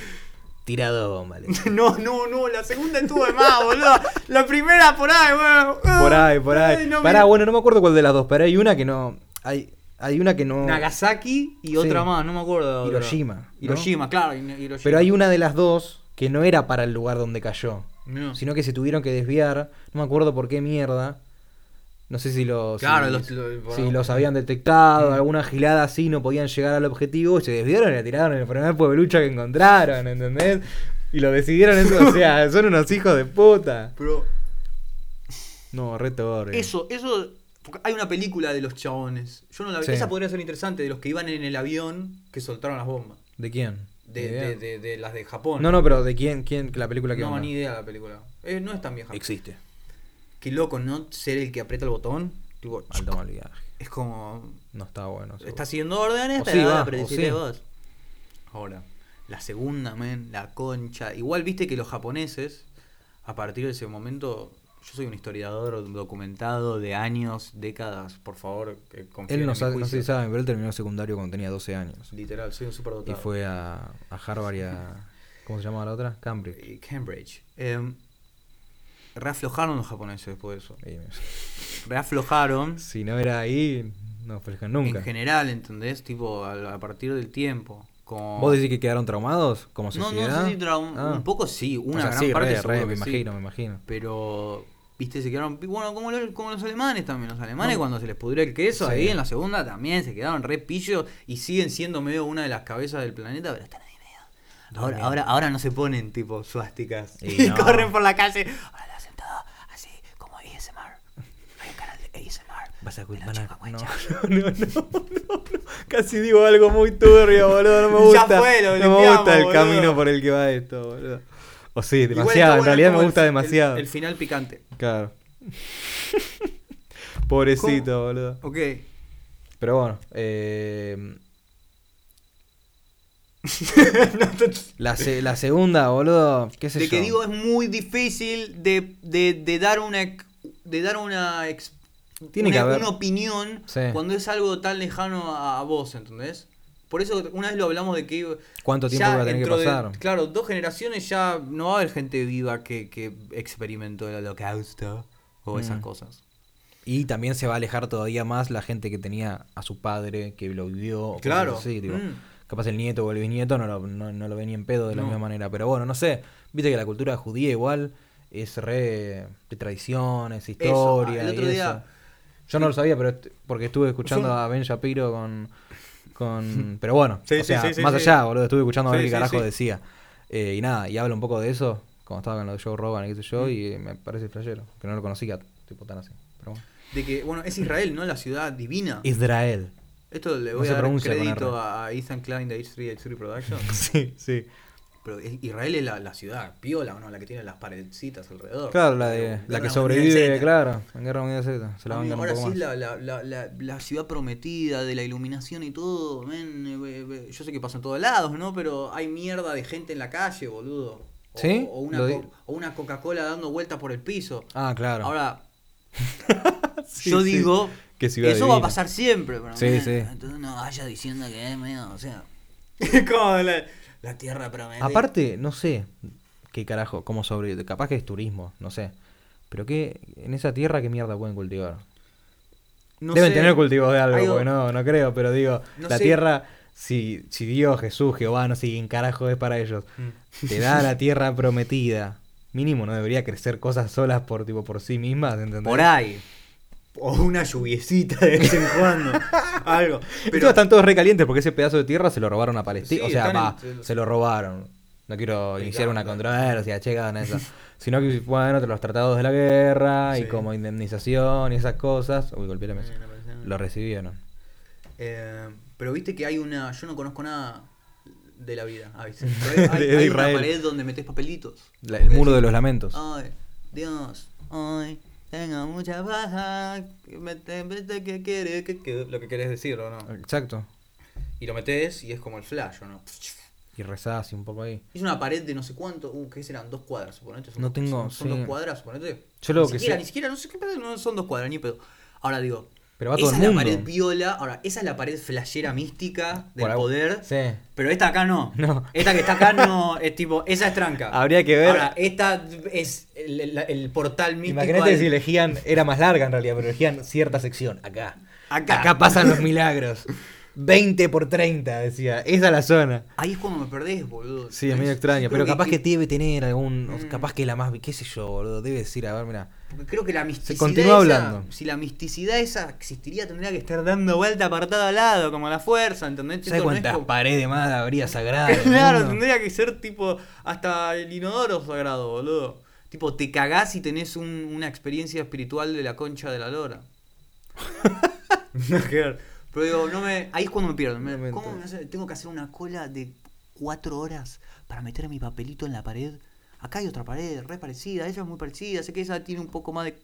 Tirado bomba, No, no, no, la segunda estuvo de más, boludo. La primera por ahí, bueno. Por ahí, por ahí. Ay, no me- Pará, bueno, no me acuerdo cuál de las dos, pero hay una que no. Hay, hay una que no. Nagasaki y Sí. otra más, no me acuerdo. Hiroshima, ¿no? Hiroshima, claro. Hiroshima. Pero hay una de las dos que no era para el lugar donde cayó. No. Sino que se tuvieron que desviar. No me acuerdo por qué mierda. No sé si los. Claro, si, los- los- si los habían detectado, Mm. alguna gilada así, no podían llegar al objetivo. y Se desviaron y la tiraron en el primer pueblucho que encontraron, ¿entendés? Y lo decidieron eso. o sea, son unos hijos de puta. Pero No, re torre. eso, eso. porque Hay una película de los chabones. Yo no la vi. Sí. Esa podría ser interesante, de los que iban en el avión que soltaron las bombas. ¿De quién? De, de, de- de las de Japón. No, no, pero ¿de quién? quién la película que No, onda? ni idea la película. Eh, no es tan vieja. Existe. Qué loco, ¿no? Ser el que aprieta el botón. Tipo, Alto mal viaje. es como. No está bueno. Está siguiendo órdenes, pero sí, va, pero sí. vos. Ahora, la segunda, men, la concha. Igual viste que los japoneses, a partir de ese momento, yo soy un historiador documentado de años, décadas, por favor, que Él no, sabe, no sé si saben, pero él terminó secundario cuando tenía 12 años. Literal, soy un Y superdotado. fue a, a Harvard y a. ¿Cómo se llamaba la otra? Cambridge. Y Cambridge. Em, reaflojaron los japoneses después de eso. Y- Reaflojaron si no era ahí, no frescan nunca. en general, ¿entendés? Tipo, a, a partir del tiempo. Como... ¿Vos decís que quedaron traumados como No, sociedad? no sé si Ah. un poco sí, O una sea, gran sí, parte re, re, me sí. imagino, me imagino. Pero, viste, se quedaron. Bueno, como, lo- como los alemanes también. Los alemanes, No. cuando se les pudrió el queso, Sí. ahí en la segunda también se quedaron re pillos y siguen siendo medio una de las cabezas del planeta, pero están ahí medio. Ahora, ahora, ahora no se ponen tipo suásticas Y y, no. corren por la calle. Ahora lo hacen todo así, como ASMR. Hay un canal de ASMR. Vas a chica no, no, no, no, no. Casi digo algo muy turbio, boludo. No me Ya gusta. fue, lo no me gusta el camino por el que va esto, boludo. O sí, demasiado. En realidad me gusta el- demasiado. El, final picante. Claro. Pobrecito, boludo. Ok. Pero bueno, eh, la, se- la segunda, boludo, qué sé de yo. que digo es muy difícil de, de, de dar una de dar una Tiene una, que haber- una opinión Sí. cuando es algo tan lejano a, a vos, ¿entendés? Por eso una vez lo hablamos de que ¿Cuánto tiempo va a tener que de- pasar? claro, dos generaciones ya no va a haber gente viva que, que experimentó el holocausto o esas Mm. cosas. Y también se va a alejar todavía más la gente que tenía a su padre, que lo vivió. Claro. así, tipo, Mm. Capaz el nieto o el bisnieto no lo, no, no lo ve ni en pedo de la No. misma manera. Pero bueno, no sé. Viste que la cultura judía igual es re de tradiciones, historia. el otro y día- eso. Yo no lo sabía, pero porque estuve escuchando a Ben Shapiro con. Con pero bueno, Sí, o sí, sea, sí, más allá, boludo. Estuve escuchando a ver qué carajo decía. Eh, y nada, y habla un poco de eso. cuando estaba con lo de Joe Rogan y qué sé yo, y me parece flashero, que no lo conocía, tipo tan así. Pero bueno. De que, bueno, es Israel, ¿no? La ciudad divina. Israel. Esto le voy a dar crédito a Ethan Klein de H3H3 Productions. sí, sí. Pero Israel es la, la ciudad piola, ¿no? La que tiene las paredcitas alrededor. Claro, la, de, la que sobrevive, claro, en Guerra Mundial Z. Se la Amigo, ahora poco sí la, la, la, la, la ciudad prometida de la iluminación y todo, men, eh, Yo sé que pasa en todos lados, ¿no? Pero hay mierda de gente en la calle, boludo. O, ¿Sí? O una, o una Coca-Cola dando vueltas por el piso. Ah, claro. Ahora, Sí, yo sí. digo, ciudad eso va a pasar siempre. Pero, Sí, sí. Entonces no vaya diciendo que es medio, o sea... como la, la tierra prometida. Aparte, no sé qué carajo, cómo sobrevive. Capaz que es turismo, no sé. Pero qué, en esa tierra, ¿qué mierda pueden cultivar? No Deben sé, tener cultivos de algo, hay porque no, no creo, pero digo, No la sé. tierra, si, si Dios, Jesús, Jehová, no sé quién carajo es para ellos, Mm. te da la tierra prometida. Mínimo no debería crecer cosas solas por tipo por sí mismas, ¿entendés? Por ahí. O una lluviecita de vez en cuando. algo. Pero están todos recalientes porque ese pedazo de tierra se lo robaron a Palestina. Sí, o sea, va, en- se lo robaron. No quiero iniciar una controversia, che, en eso. Sino que, bueno, los tratados de la guerra y como indemnización y esas cosas. Uy, golpeé la mesa. Lo recibieron. Eh, pero viste que hay una. Yo no conozco nada de la vida. ¿viste? Pero hay, una pared donde metes papelitos. La- el muro de los lamentos. Ay, Dios, ay, tenga mucha baja. Que quiere, que, que- lo que querés decir, ¿o no? Exacto. Y lo metes y es como el flash, ¿o no? Y rezás y un poco ahí. Es una pared de no sé cuánto. Uh, ¿qué serán? Dos cuadras, suponete. Son No tengo, Son, dos cuadras, suponete. Yo lo ni que siquiera, sé- ni siquiera, no sé qué pedo, no son dos cuadras, ni pedo. Ahora digo. Pero va todo esa el es la pared viola. Ahora, esa es la pared flashera mística del Por poder. Sí. Pero esta acá no. No. Esta que está acá no. Es tipo, esa es tranca. Habría que ver. Ahora, esta es el, el- el portal místico. Imagínate al- si elegían, era más larga en realidad, pero elegían cierta sección. Acá. Acá. Acá pasan los milagros. 20 por 30, decía. Esa es la zona. Ahí es cuando me perdés, boludo. Sí, es medio extraño, pero capaz que, debe tener algún. Mm. Capaz que la más. ¿Qué sé yo, boludo? Debe decir, a ver, mira. Porque creo que la misticidad. continúa esa- hablando. Si la misticidad esa existiría, tendría que estar dando vuelta para todo lado, como la fuerza, ¿entendés? ¿Sabes no cuántas como- paredes más habría sagradas? del Claro, mundo? tendría que ser tipo hasta el inodoro sagrado, boludo. Tipo, te cagás y tenés un- una experiencia espiritual de la concha de la lora. Que ver. Pero digo, no me, ahí es cuando me pierdo. me- No me ¿Cómo me entero. hace- tengo que hacer una cola de cuatro horas para meter mi papelito en la pared? Acá hay otra pared, re parecida, ella es muy parecida, sé que esa tiene un poco más de,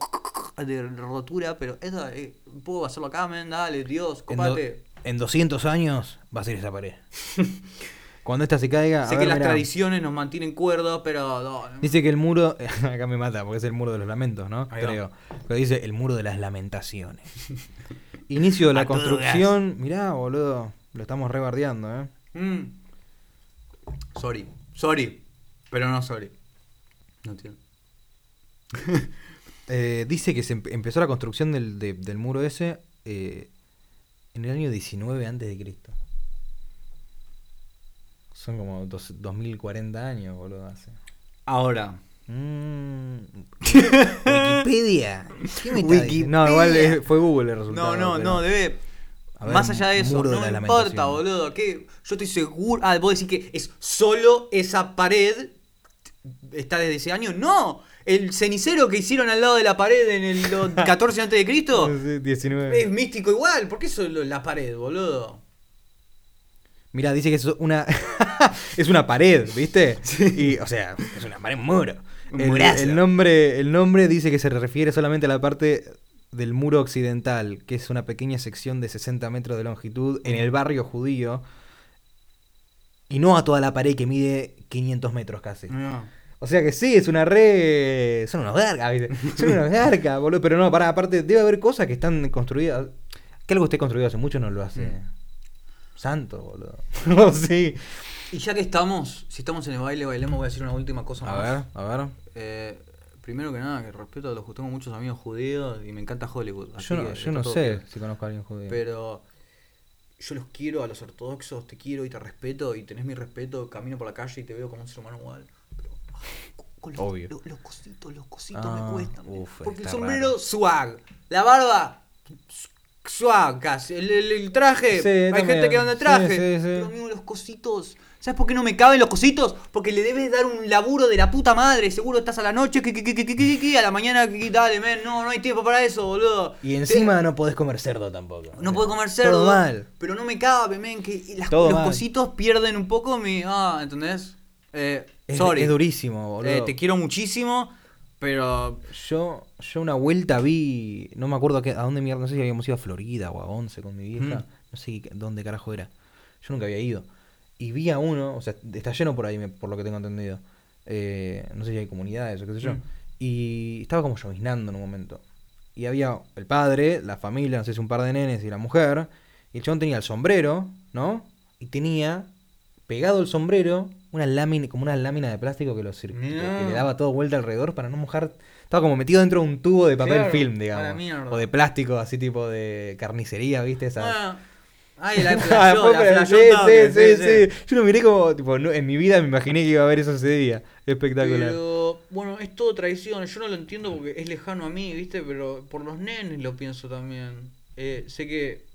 de rotura, pero esa, eh, puedo hacerlo acá, men, dale, Dios, En, copate. en 200 años va a ser esa pared. Cuando esta se caiga. a Sé ver, que las mirá. tradiciones nos mantienen cuerdos, pero no, no. Dice que el muro. Acá me mata porque es el muro de los lamentos, ¿no? Creo. Pero dice el muro de las lamentaciones. Inicio de la construcción. Mirá, boludo. Lo estamos rebardeando, ¿eh? Mm. Sorry, sorry, pero no sorry. No entiendo. Eh, dice que se empe- empezó la construcción del, de- del muro ese eh, en el año 19 antes de Cristo. Son como dos, 2040 años, boludo. Hace. Ahora, Mm. Wikipedia. ¿Qué me Wikipedia. No, igual es- fue Google el resultado. no, no, pero- no, debe. Ver, Más allá de eso, de no me importa, boludo. ¿qué? Yo estoy seguro. Ah, vos decís que es solo esa pared. ¿Está desde ese año? No. El cenicero que hicieron al lado de la pared en el lo- 14 antes de Cristo Sí, 19. es místico igual. ¿Por qué solo la pared, boludo? Mira, dice que es una es una pared, ¿viste? Y, o sea, es una pared un muro. El, nombre, el nombre dice que se refiere solamente a la parte del muro occidental, que es una pequeña sección de 60 metros de longitud en el barrio judío, y no a toda la pared que mide 500 metros casi. No. O sea que sí, es una re... Son unos gargas, ¿viste? Son unos gargas, boludo. Pero no, para aparte, debe haber cosas que están construidas... Que algo esté construido hace mucho no lo hace... Mm. Santo, boludo. No, sí. Y ya que estamos, si estamos en el baile, bailemos, voy a decir una última cosa A más. ver, a ver. Eh, primero que nada, que respeto a los tengo muchos amigos judíos y me encanta Hollywood. así Yo no, yo no sé bien. si conozco a alguien judío. Pero yo los quiero a los ortodoxos, te quiero y te respeto y tenés mi respeto, camino por la calle y te veo como un ser humano igual. Pero ay, con- los, Obvio. Los, los cositos, los cositos Ah, me cuestan. uf, porque el sombrero, raro. swag. La barba, swag casi. El, el- el traje, Sí, hay también. gente que anda traje. Sí, sí. Pero amigo, los cositos. ¿Sabes por qué no me caben los cositos? Porque le debes dar un laburo de la puta madre. Seguro estás a la noche, que, que, que, que, que, que, que, a la mañana, que, dale, men, no, no hay tiempo para eso, boludo. Y encima no podés comer cerdo tampoco. No puedo comer cerdo. Todo mal. Pero no me cabe, men, que las- los mal. cositos pierden un poco mi. Ah, ¿entendés? Eh, Es, sorry. es durísimo, boludo. Eh, te quiero muchísimo, pero. Yo, yo una vuelta vi, no me acuerdo a, qué- a dónde mierda, no sé si habíamos ido a Florida o a Once con mi vieja, Mm. no sé dónde carajo era. Yo nunca había ido. Y vi a uno, o sea, está lleno por ahí, por lo que tengo entendido. Eh, no sé si hay comunidades o qué sé yo. Mm. Y estaba como lloviznando en un momento. Y había el padre, la familia, no sé si un par de nenes y la mujer. Y el chabón tenía el sombrero, ¿no? Y tenía pegado el sombrero una lámina, como una lámina de plástico que, lo cir- que- que le daba todo vuelta alrededor para no mojar. Estaba como metido dentro de un tubo de papel Claro, film, digamos. O de plástico, así tipo de carnicería, ¿viste? Esas- Bueno. Ay, la Ah, inflación, fue la sí, sí, sí, sí. Yo lo miré como, tipo, en mi vida me imaginé que iba a haber eso ese día. Espectacular. Pero, bueno, es todo tradición. Yo no lo entiendo porque es lejano a mí, ¿viste? Pero por los nenes lo pienso también. Eh, sé que.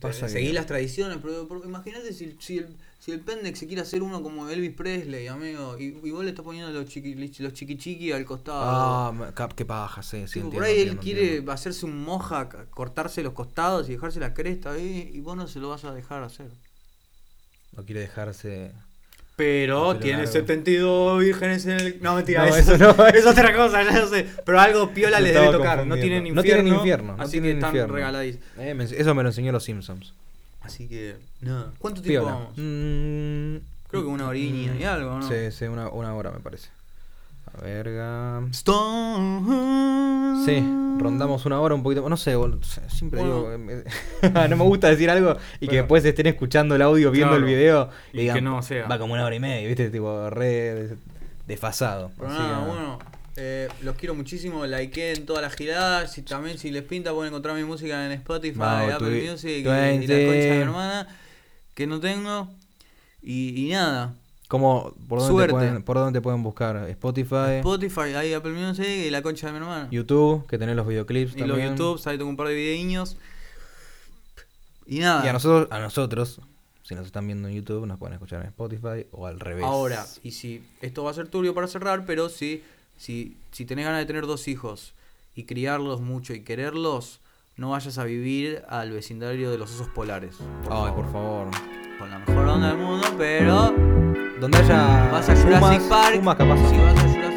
Pasa seguí las tradiciones, pero, pero imagínate si, si, el, si el Pendex se quiere hacer uno como Elvis Presley, amigo, y, y vos le estás poniendo los chiqui, los chiqui chiqui al costado. Ah, cap- qué paja, sí, sí. Tipo, entiendo, por ahí él quiere entiendo. hacerse un moja, cortarse los costados y dejarse la cresta ahí, y vos no se lo vas a dejar hacer. No quiere dejarse. Pero tiene largo. 72 vírgenes en el. No, mentira, No, eso, no, es otra cosa, ya lo sé. Pero algo piola les debe tocar. No tienen infierno. No tienen infierno, no así tienen que están infierno. regaladísimos. Eh, eso me lo enseñó los Simpsons. Así que, nada. ¿Cuánto tiempo Piola. vamos? Mm, Creo que una orilla y algo, ¿no? Sí, sí, una, una hora me parece. A verga. Stone. Sí, rondamos una hora un poquito. No sé, siempre Bueno. digo. no me gusta decir algo y que después estén escuchando el audio, viendo Claro. el video Y que no sea. Va como una hora y media, ¿viste? Tipo, re des- desfasado. Pero Así nada, que- bueno. Eh, los quiero muchísimo, likeen todas las giradas. Si, también si les pinta pueden encontrar mi música en Spotify, Vamos, Apple Music y, y la concha de mi hermana, que no tengo. Y, y nada. ¿Cómo, por, dónde Suerte. te pueden, ¿Por dónde te pueden buscar? Spotify, Spotify, ahí Apple Music y la concha de mi hermana. YouTube, que tenés los videoclips y los también. YouTube, ahí tengo un par de videíños. Y nada. Y a nosotros, a nosotros, si nos están viendo en YouTube, nos pueden escuchar en Spotify o al revés. Ahora, y si esto va a ser turbio para cerrar, pero si, si, si tenés ganas de tener dos hijos y criarlos mucho y quererlos, no vayas a vivir al vecindario de los osos polares. por Ay, favor. por favor. Con la mejor onda del mundo, pero Donde haya vas a Jurassic Pumas, Park. Pumas capaz. si vas a Jurassic